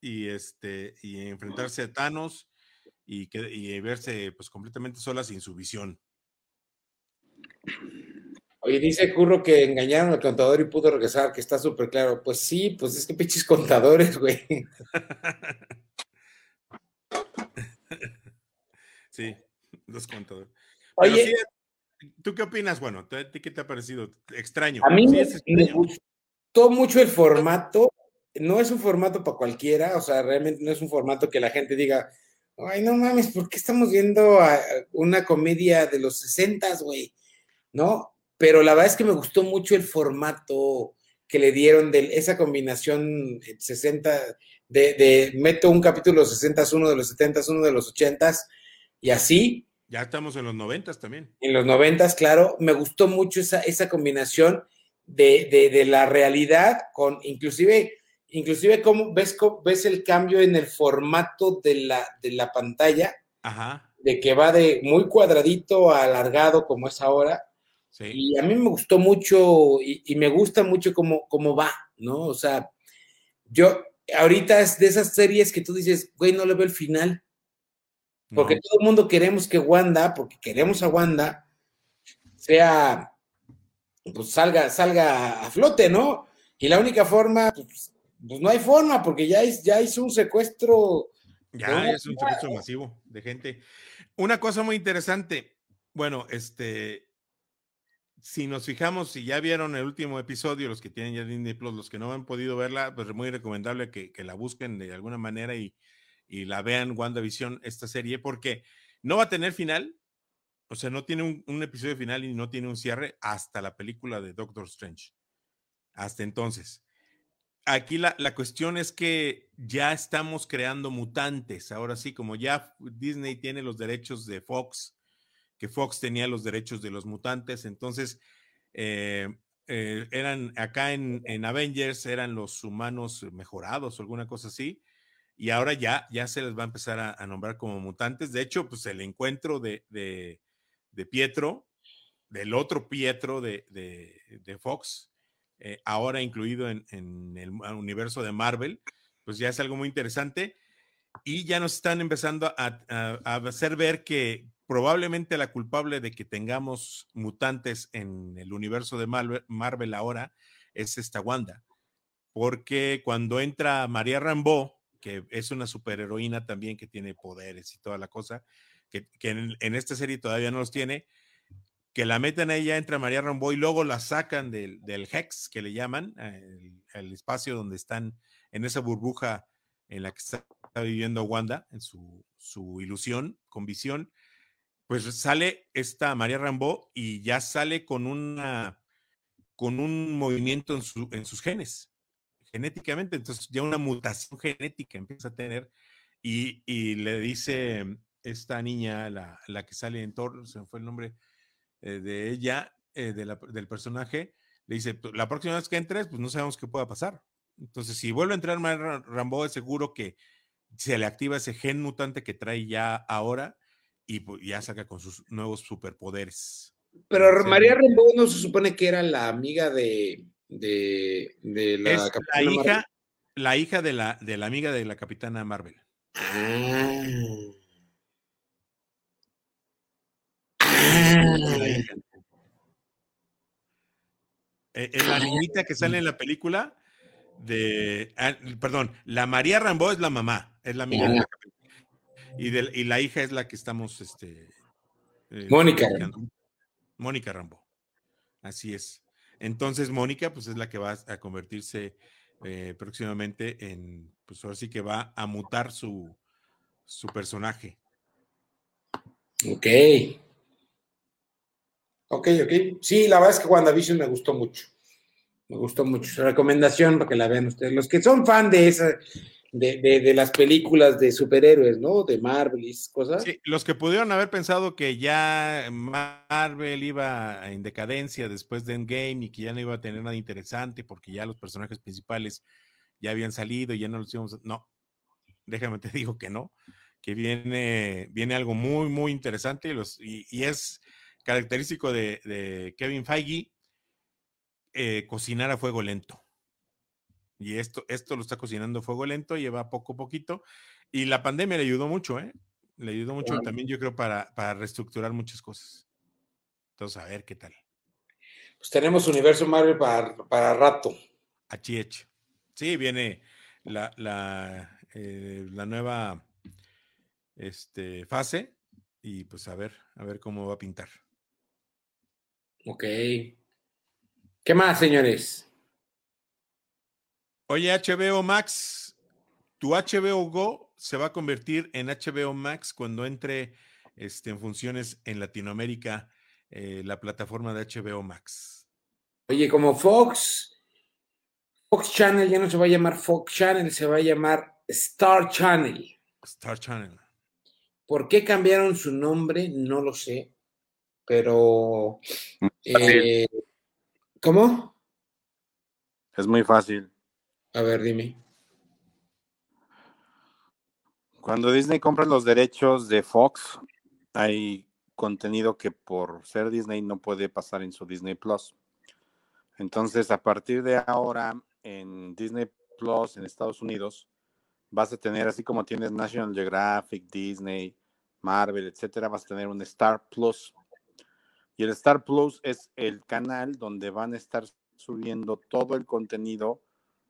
y, este, y enfrentarse a Thanos y, que, y verse pues completamente sola sin su visión. Oye, dice Curro que engañaron al contador y pudo regresar, que está súper claro. Pues sí, pues es que pinches contadores, güey. sí, los contadores. Oye, ¿tú qué opinas? Bueno, ¿qué te ha parecido? Extraño. A mí me, todo mucho el formato. No es un formato para cualquiera, o sea, realmente no es un formato que la gente diga, ay, no mames, ¿por qué estamos viendo una comedia de los 60, güey? ¿No? Pero la verdad es que me gustó mucho el formato que le dieron de esa combinación 60, de, de meto un capítulo de los 60, uno de los 70, uno de los 80 y así. Ya estamos en los 90 también. En los 90, claro. Me gustó mucho esa, esa combinación de, de, de la realidad con inclusive inclusive cómo ves, ves el cambio en el formato de la, de la pantalla, Ajá. de que va de muy cuadradito a alargado como es ahora. Sí. Y a mí me gustó mucho y, y, me gusta mucho cómo, cómo va, ¿no? O sea, yo ahorita es de esas series que tú dices, güey, no le veo el final. Porque no. todo el mundo queremos que Wanda, porque queremos a Wanda, sea, pues salga, salga a flote, ¿no? Y la única forma, pues, pues no hay forma, porque ya, es, ya hizo un secuestro. Ya es un secuestro masivo de gente. Una cosa muy interesante, bueno, este, si nos fijamos, si ya vieron el último episodio, los que tienen ya Disney Plus, los que no han podido verla, pues es muy recomendable que, que la busquen de alguna manera y, y, la vean WandaVision, esta serie, porque no va a tener final, o sea, no tiene un, episodio final y no tiene un cierre hasta la película de Doctor Strange. Hasta entonces aquí la, la, cuestión es que ya estamos creando mutantes. Ahora sí, como ya Disney tiene los derechos de Fox, que Fox tenía los derechos de los mutantes, entonces eh, eh, eran acá en, en, Avengers, eran los humanos mejorados o alguna cosa así. Y ahora ya, ya se les va a empezar a, nombrar como mutantes. De hecho, pues el encuentro de, de Pietro, del otro Pietro de, de Fox, eh, ahora incluido en, en, el universo de Marvel, pues ya es algo muy interesante. Y ya nos están empezando a, a, a, hacer ver que probablemente la culpable de que tengamos mutantes en el universo de Marvel, Marvel ahora es esta Wanda. Porque cuando entra María Rambeau, que es una superheroína también que tiene poderes y toda la cosa, que, en, esta serie todavía no los tiene, que la meten a ella, entra María Rambo y luego la sacan del, del Hex, que le llaman, el, el, espacio donde están en esa burbuja en la que está viviendo Wanda, en su, su ilusión, con visión, pues sale esta María Rambo y ya sale con una con un movimiento en, su, en sus genes, genéticamente, entonces ya una mutación genética empieza a tener y, y le dice esta niña, la, la que sale en Thor, se me fue el nombre, eh, de ella, eh, de la, del personaje, le dice, la próxima vez que entres, pues no sabemos qué pueda pasar. Entonces, si vuelve a entrar Rambo, es seguro que se le activa ese gen mutante que trae ya ahora y pues, ya saca con sus nuevos superpoderes. Pero María Rambo no se supone que era la amiga de, de, de la, es la hija, Marvel. la hija de la, de la amiga de la capitana Marvel. Ah. Eh, eh, la niñita que sale en la película de, ah, perdón, la María Rambo es la mamá, es la amiga la y, de, y la hija es la que estamos, este, eh, Mónica. Mónica Rambo. Así es. Entonces, Mónica, pues es la que va a convertirse eh, próximamente en, pues ahora sí que va a mutar su, su personaje. Ok. Ok, ok. Sí, la verdad es que WandaVision me gustó mucho. Me gustó mucho. Recomendación para que la vean ustedes. Los que son fan de esa, de, de, de, las películas de superhéroes, ¿no? De Marvel y cosas. Sí, los que pudieron haber pensado que ya Marvel iba en decadencia después de Endgame y que ya no iba a tener nada interesante porque ya los personajes principales ya habían salido y ya no los íbamos a... No, déjame te digo que no, que viene, viene algo muy, muy interesante y, los, y, y es característico de, de Kevin Feige, eh, cocinar a fuego lento. Y esto, esto lo está cocinando a fuego lento, lleva poco a poquito. Y la pandemia le ayudó mucho, ¿eh? Le ayudó mucho bueno. también, yo creo, para, para reestructurar muchas cosas. Entonces, a ver qué tal. Pues tenemos Universo Marvel para, para rato. HH. Sí, viene la, la, eh, la nueva este, fase y pues a ver, a ver cómo va a pintar. Ok. ¿Qué más, señores? Oye, HBO Max, tu HBO Go se va a convertir en HBO Max cuando entre este, en funciones en Latinoamérica eh, la plataforma de HBO Max. Oye, como Fox, Fox Channel ya no se va a llamar Fox Channel, se va a llamar Star Channel. Star Channel. ¿Por qué cambiaron su nombre? No lo sé. Pero. Eh, ¿Cómo? Es muy fácil. A ver, dime. Cuando Disney compra los derechos de Fox, hay contenido que por ser Disney no puede pasar en su Disney Plus. Entonces, a partir de ahora, en Disney Plus en Estados Unidos, vas a tener, así como tienes National Geographic, Disney, Marvel, etcétera, vas a tener un Star Plus. Y el Star Plus es el canal donde van a estar subiendo todo el contenido,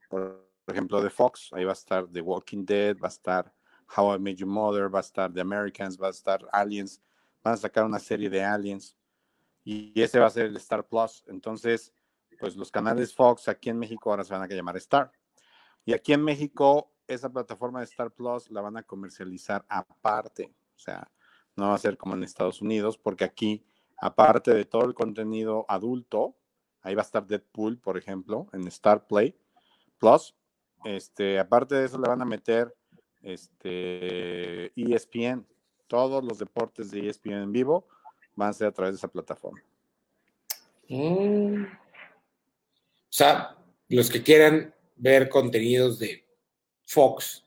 por ejemplo, de Fox. Ahí va a estar The Walking Dead, va a estar How I Met Your Mother, va a estar The Americans, va a estar Aliens, van a sacar una serie de Aliens. Y ese va a ser el Star Plus. Entonces, pues los canales Fox aquí en México ahora se van a llamar Star. Y aquí en México, esa plataforma de Star Plus la van a comercializar aparte. O sea, no va a ser como en Estados Unidos, porque aquí, aparte de todo el contenido adulto, ahí va a estar Deadpool, por ejemplo, en Star Play Plus. Este, aparte de eso, le van a meter este, ESPN. Todos los deportes de ESPN en vivo van a ser a través de esa plataforma. Mm. O sea, los que quieran ver contenidos de Fox,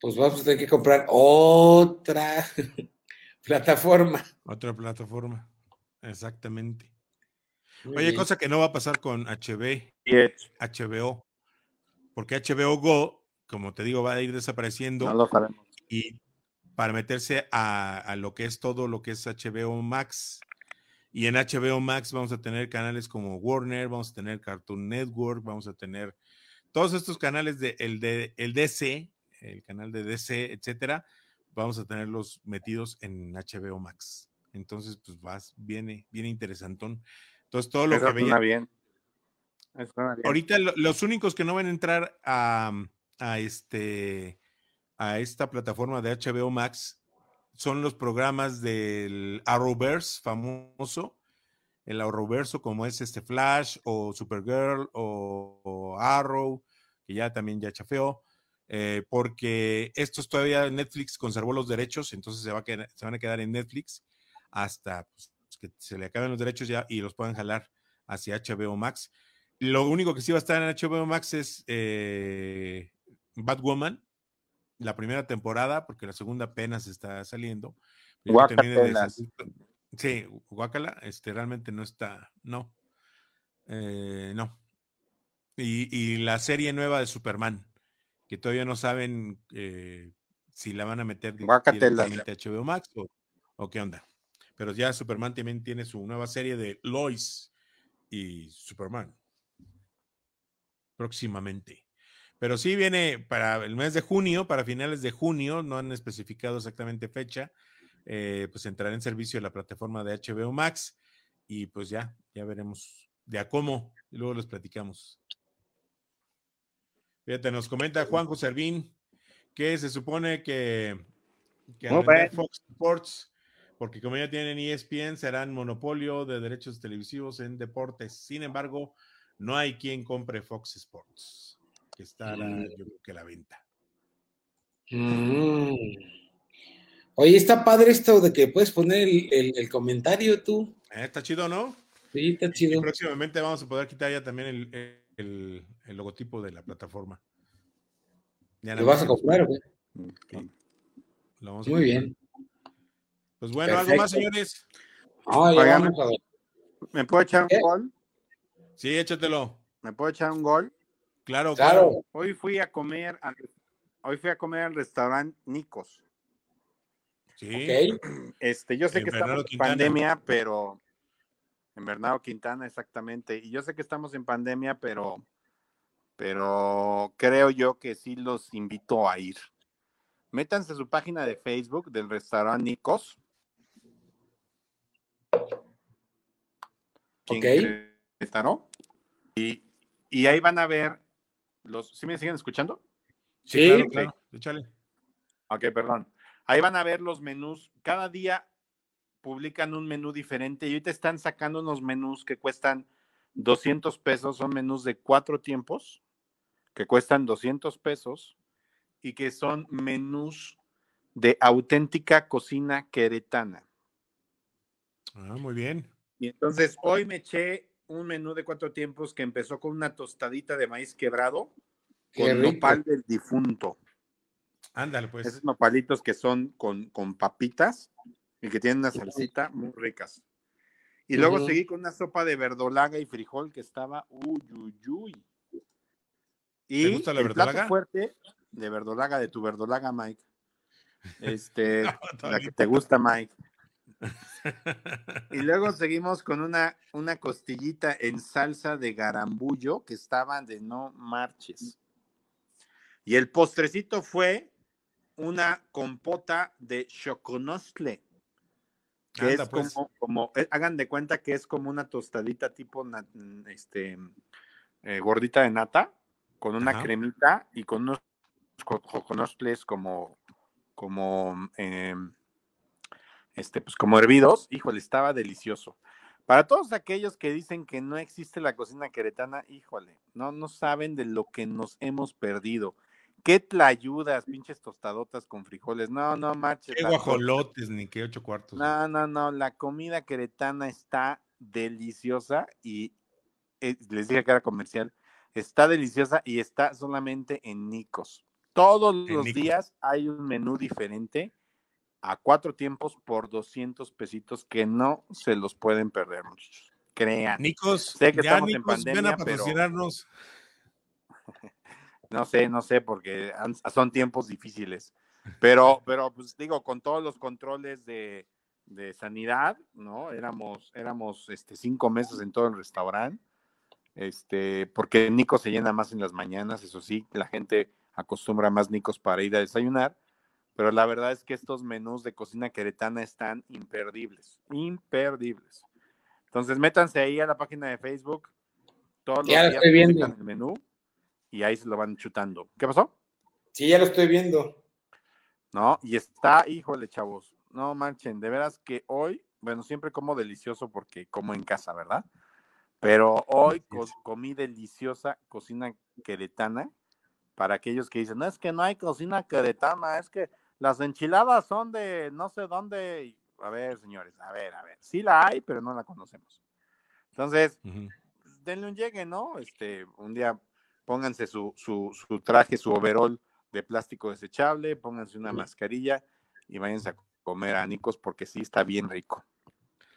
pues vamos a tener que comprar otra plataforma. Otra plataforma, exactamente. Muy Oye, bien. cosa que no va a pasar con HB, HBO, porque HBO Go, como te digo, va a ir desapareciendo no lo sabemos. y para meterse a, a lo que es todo lo que es HBO Max. Y en HBO Max vamos a tener canales como Warner, vamos a tener Cartoon Network, vamos a tener todos estos canales de el, de el DC, el canal de DC, etcétera, vamos a tenerlos metidos en HBO Max. Entonces, pues vas, viene, viene interesantón. Entonces, todo lo Eso que veía, bien. Eso suena bien. Ahorita lo- los únicos que no van a entrar a, a este a esta plataforma de HBO Max son los programas del Arrowverse famoso, el Arrowverso como es este Flash o Supergirl o, o Arrow, que ya también ya chafeó, eh, porque estos todavía Netflix conservó los derechos, entonces se, va a quedar- se van a quedar en Netflix hasta pues, que se le acaben los derechos ya y los puedan jalar hacia HBO Max. Lo único que sí va a estar en HBO Max es eh, Batwoman, la primera temporada, porque la segunda apenas está saliendo. De Sí, Guacala, este realmente no está, no. Eh, no. Y, y la serie nueva de Superman, que todavía no saben eh, si la van a meter directamente a HBO Max o, o qué onda. Pero ya Superman también tiene su nueva serie de Lois y Superman próximamente. Pero sí viene para el mes de junio, para finales de junio, no han especificado exactamente fecha, eh, pues entrará en servicio la plataforma de HBO Max y pues ya, ya veremos de a cómo y luego les platicamos. Fíjate, nos comenta Juanjo Servín que se supone que, que. Fox Sports, porque como ya tienen ESPN, serán monopolio de derechos televisivos en deportes. Sin embargo, no hay quien compre Fox Sports, que estará, Mm. yo creo que la venta. Mm. Oye, está padre esto de que puedes poner el, el- el comentario tú. Eh, está chido, ¿no? Sí, está Y chido. próximamente vamos a poder quitar ya también el, el- el logotipo de la plataforma. Ya ¿Lo vas a comprar, güey? lo vamos a Muy bien. Pues bueno, algo más, señores. Ah, ya Oigan. vamos a ver. ¿Me puedo echar un gol? Sí, échatelo. ¿Me puedo echar un gol? Claro, claro. Claro. Hoy fui a comer al, hoy fui a comer al restaurante Nicos. Sí. Ok. Este, yo sé En que Bernardo estamos en pandemia, pero en Bernardo Quintana exactamente. Y yo sé que estamos en pandemia, pero pero creo yo que sí los invito a ir. Métanse a su página de Facebook del restaurante Nicos. Ok. Esta, ¿no? Y, y ahí van a ver los. ¿Sí me siguen escuchando? Sí, Sí. claro, claro. Échale. Ok, perdón. Ahí van a ver los menús. Cada día publican un menú diferente y ahorita están sacando unos menús que cuestan 200 pesos, son menús de cuatro tiempos que cuestan 200 pesos y que son menús de auténtica cocina queretana. Ah, muy bien. Y entonces hoy me eché un menú de cuatro tiempos que empezó con una tostadita de maíz quebrado con nopal del difunto. Ándale, pues. Esos nopalitos que son con, con papitas y que tienen una salsita muy ricas. Y luego seguí con una sopa de verdolaga y frijol que estaba uy, uy, uy. Y ¿Te gusta la el plato fuerte de verdolaga, de tu verdolaga, Mike. Este, la que te gusta, Mike. y luego seguimos con una, una costillita en salsa de garambullo que estaban de no marches. Y el postrecito fue una compota de choconostle que es pues. como, como, eh, hagan de cuenta que es como una tostadita tipo este eh, gordita de nata, con una cremita y con unos choconostles como, como em, este, pues como hervidos, híjole, estaba delicioso. Para todos aquellos que dicen que no existe la cocina queretana, híjole, no, no saben de lo que nos hemos perdido. ¿Qué tlayudas, pinches tostadotas con frijoles? No, no marches. Qué guajolotes, ni qué ocho cuartos. No, no, no, la comida queretana está deliciosa y eh, les dije que era comercial, está deliciosa y está solamente en Nicos. Todos los días hay un menú diferente a cuatro tiempos por 200 pesitos que no se los pueden perder, muchachos. Crean. Nicos, sé que estamos en pandemia, pero... no sé, no sé, porque son tiempos difíciles. Pero, pero pues digo, con todos los controles de, de sanidad, ¿no? Éramos, éramos este, cinco meses en todo el restaurante. Este, porque Nico se llena más en las mañanas, eso sí, la gente acostumbra más Nicos para ir a desayunar pero la verdad es que estos menús de cocina queretana están imperdibles, imperdibles. Entonces métanse ahí a la página de Facebook, todos los ya días estoy viendo. el menú y ahí se lo van chutando. ¿Qué pasó? Sí, ya lo estoy viendo. No, y está, híjole, chavos, no manchen, de veras que hoy, bueno, siempre como delicioso porque como en casa, ¿verdad? Pero hoy comí deliciosa cocina queretana para aquellos que dicen, no, es que no hay cocina queretana, es que las enchiladas son de no sé dónde. A ver, señores, a ver, a ver. Sí la hay, pero no la conocemos. Entonces, denle un llegue, ¿no? Este, un día pónganse su, su, su traje, su overall de plástico desechable, pónganse una mascarilla y váyanse a comer a Nicos porque sí está bien rico.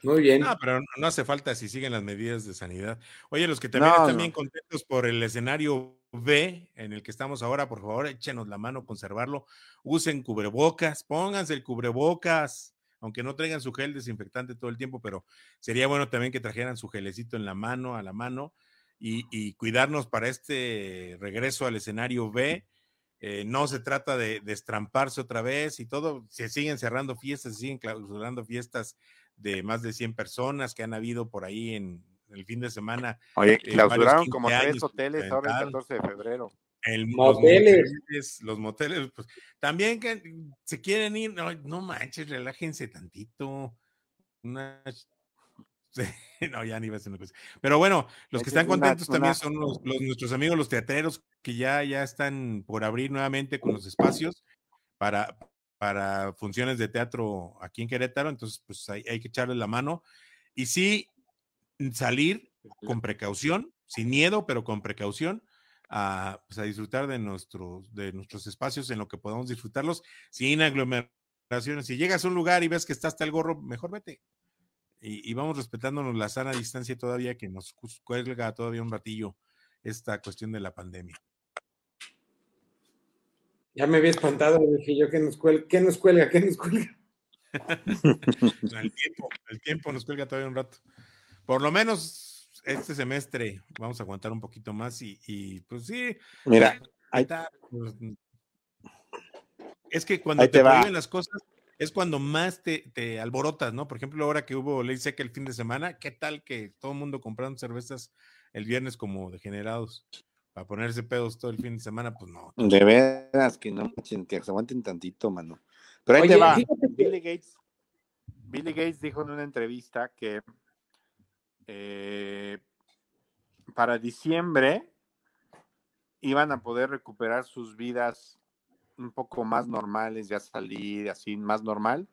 Muy bien. No, pero no hace falta si siguen las medidas de sanidad. Oye, los que también están bien contentos por el escenario B en el que estamos ahora, por favor, échenos la mano, conservarlo. Usen cubrebocas, pónganse el cubrebocas, aunque no traigan su gel desinfectante todo el tiempo, pero sería bueno también que trajeran su gelecito en la mano, a la mano, y, cuidarnos para este regreso al escenario B. Eh, no se trata de, de, estramparse otra vez y todo, se siguen cerrando fiestas, se siguen clausurando fiestas de más de 100 personas que han habido por ahí en el fin de semana. Oye, eh, clausuraron como tres hoteles ahora el 14 de febrero. El, moteles. Los moteles, pues, también que se quieren ir, no, no manches, relájense tantito. no, ya ni va a ser una cosa. Pero bueno, los que están contentos también son los, nuestros amigos los teatreros que ya, ya están por abrir nuevamente con los espacios para, para funciones de teatro aquí en Querétaro, entonces pues hay, que echarle la mano y sí salir con precaución, sin miedo, pero con precaución, a, pues, a disfrutar de nuestros, de nuestros espacios en lo que podamos disfrutarlos sin aglomeraciones. Si llegas a un lugar y ves que está hasta el gorro, mejor vete. Y, y vamos respetándonos la sana distancia todavía que nos cuelga todavía un ratillo esta cuestión de la pandemia. Ya me había espantado, dije yo, ¿qué nos cuelga? ¿Qué nos cuelga? ¿Qué nos cuelga? el tiempo, el tiempo nos cuelga todavía un rato. Por lo menos este semestre vamos a aguantar un poquito más y, pues sí. Mira, ahí está. Pues, es que cuando te, te las cosas es cuando más te, te, alborotas, ¿no? Por ejemplo, ahora que hubo ley seca el fin de semana, ¿qué tal que todo el mundo comprando cervezas el viernes como degenerados? para ponerse pedos todo el fin de semana, pues no. De veras que no, que se aguanten tantito, mano. Pero ahí te va. Billy Gates, Billy Gates dijo en una entrevista que eh, para diciembre iban a poder recuperar sus vidas un poco más normales, ya salir así más normal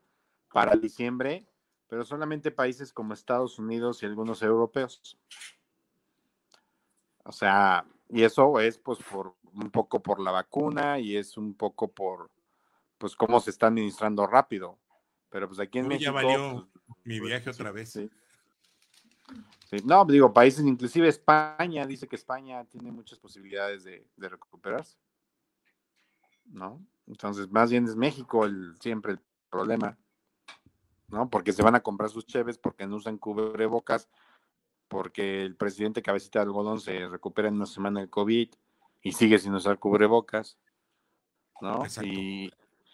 para diciembre, pero solamente países como Estados Unidos y algunos europeos. O sea, y eso es pues por un poco por la vacuna y es un poco por pues cómo se está administrando rápido. Pero pues aquí en Uy, México. ya valió pues, mi pues, viaje otra vez. sí. Sí, No, digo, países, inclusive España, dice que España tiene muchas posibilidades de, de recuperarse. ¿No? Entonces, más bien es México el, siempre el problema. ¿No? Porque se van a comprar sus cheves porque no usan cubrebocas, porque el presidente Cabecita de Algodón se recupera en una semana del COVID y sigue sin usar cubrebocas. ¿No? Exacto. Y,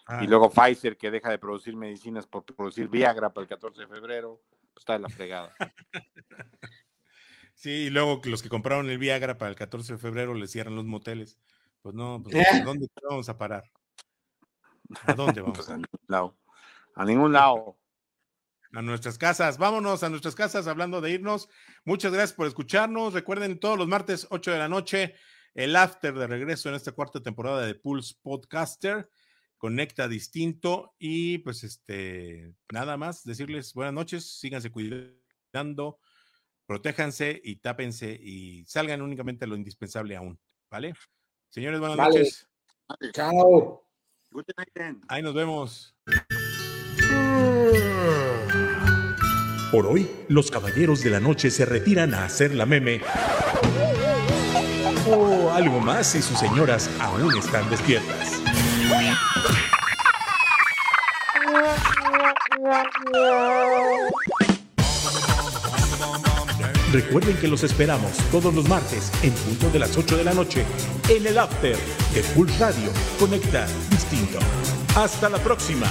Ah, y luego Pfizer que deja de producir medicinas por producir Viagra para el 14 de febrero, pues está de la fregada. Sí, y luego los que compraron el Viagra para el 14 de febrero les cierran los moteles. Pues no, pues Eh. ¿a dónde vamos a parar? ¿A dónde vamos? Pues a ningún lado. A ningún lado. a nuestras casas. Vámonos a nuestras casas hablando de irnos. Muchas gracias por escucharnos. Recuerden todos los martes 8 de la noche el after de regreso en esta cuarta temporada de Pulse Podcaster. Conecta distinto y pues este nada más decirles buenas noches, síganse cuidando, protéjanse y tápense y salgan únicamente lo indispensable aún, ¿vale? Señores, buenas Vale. noches. Chao. Good night then. Ahí nos vemos. Por hoy, los caballeros de la noche se retiran a hacer la meme. O algo más si sus señoras aún están despiertas. Recuerden que los esperamos todos los martes en punto de las 8 de la noche en el After de Full Radio. Conecta distinto. Hasta la próxima.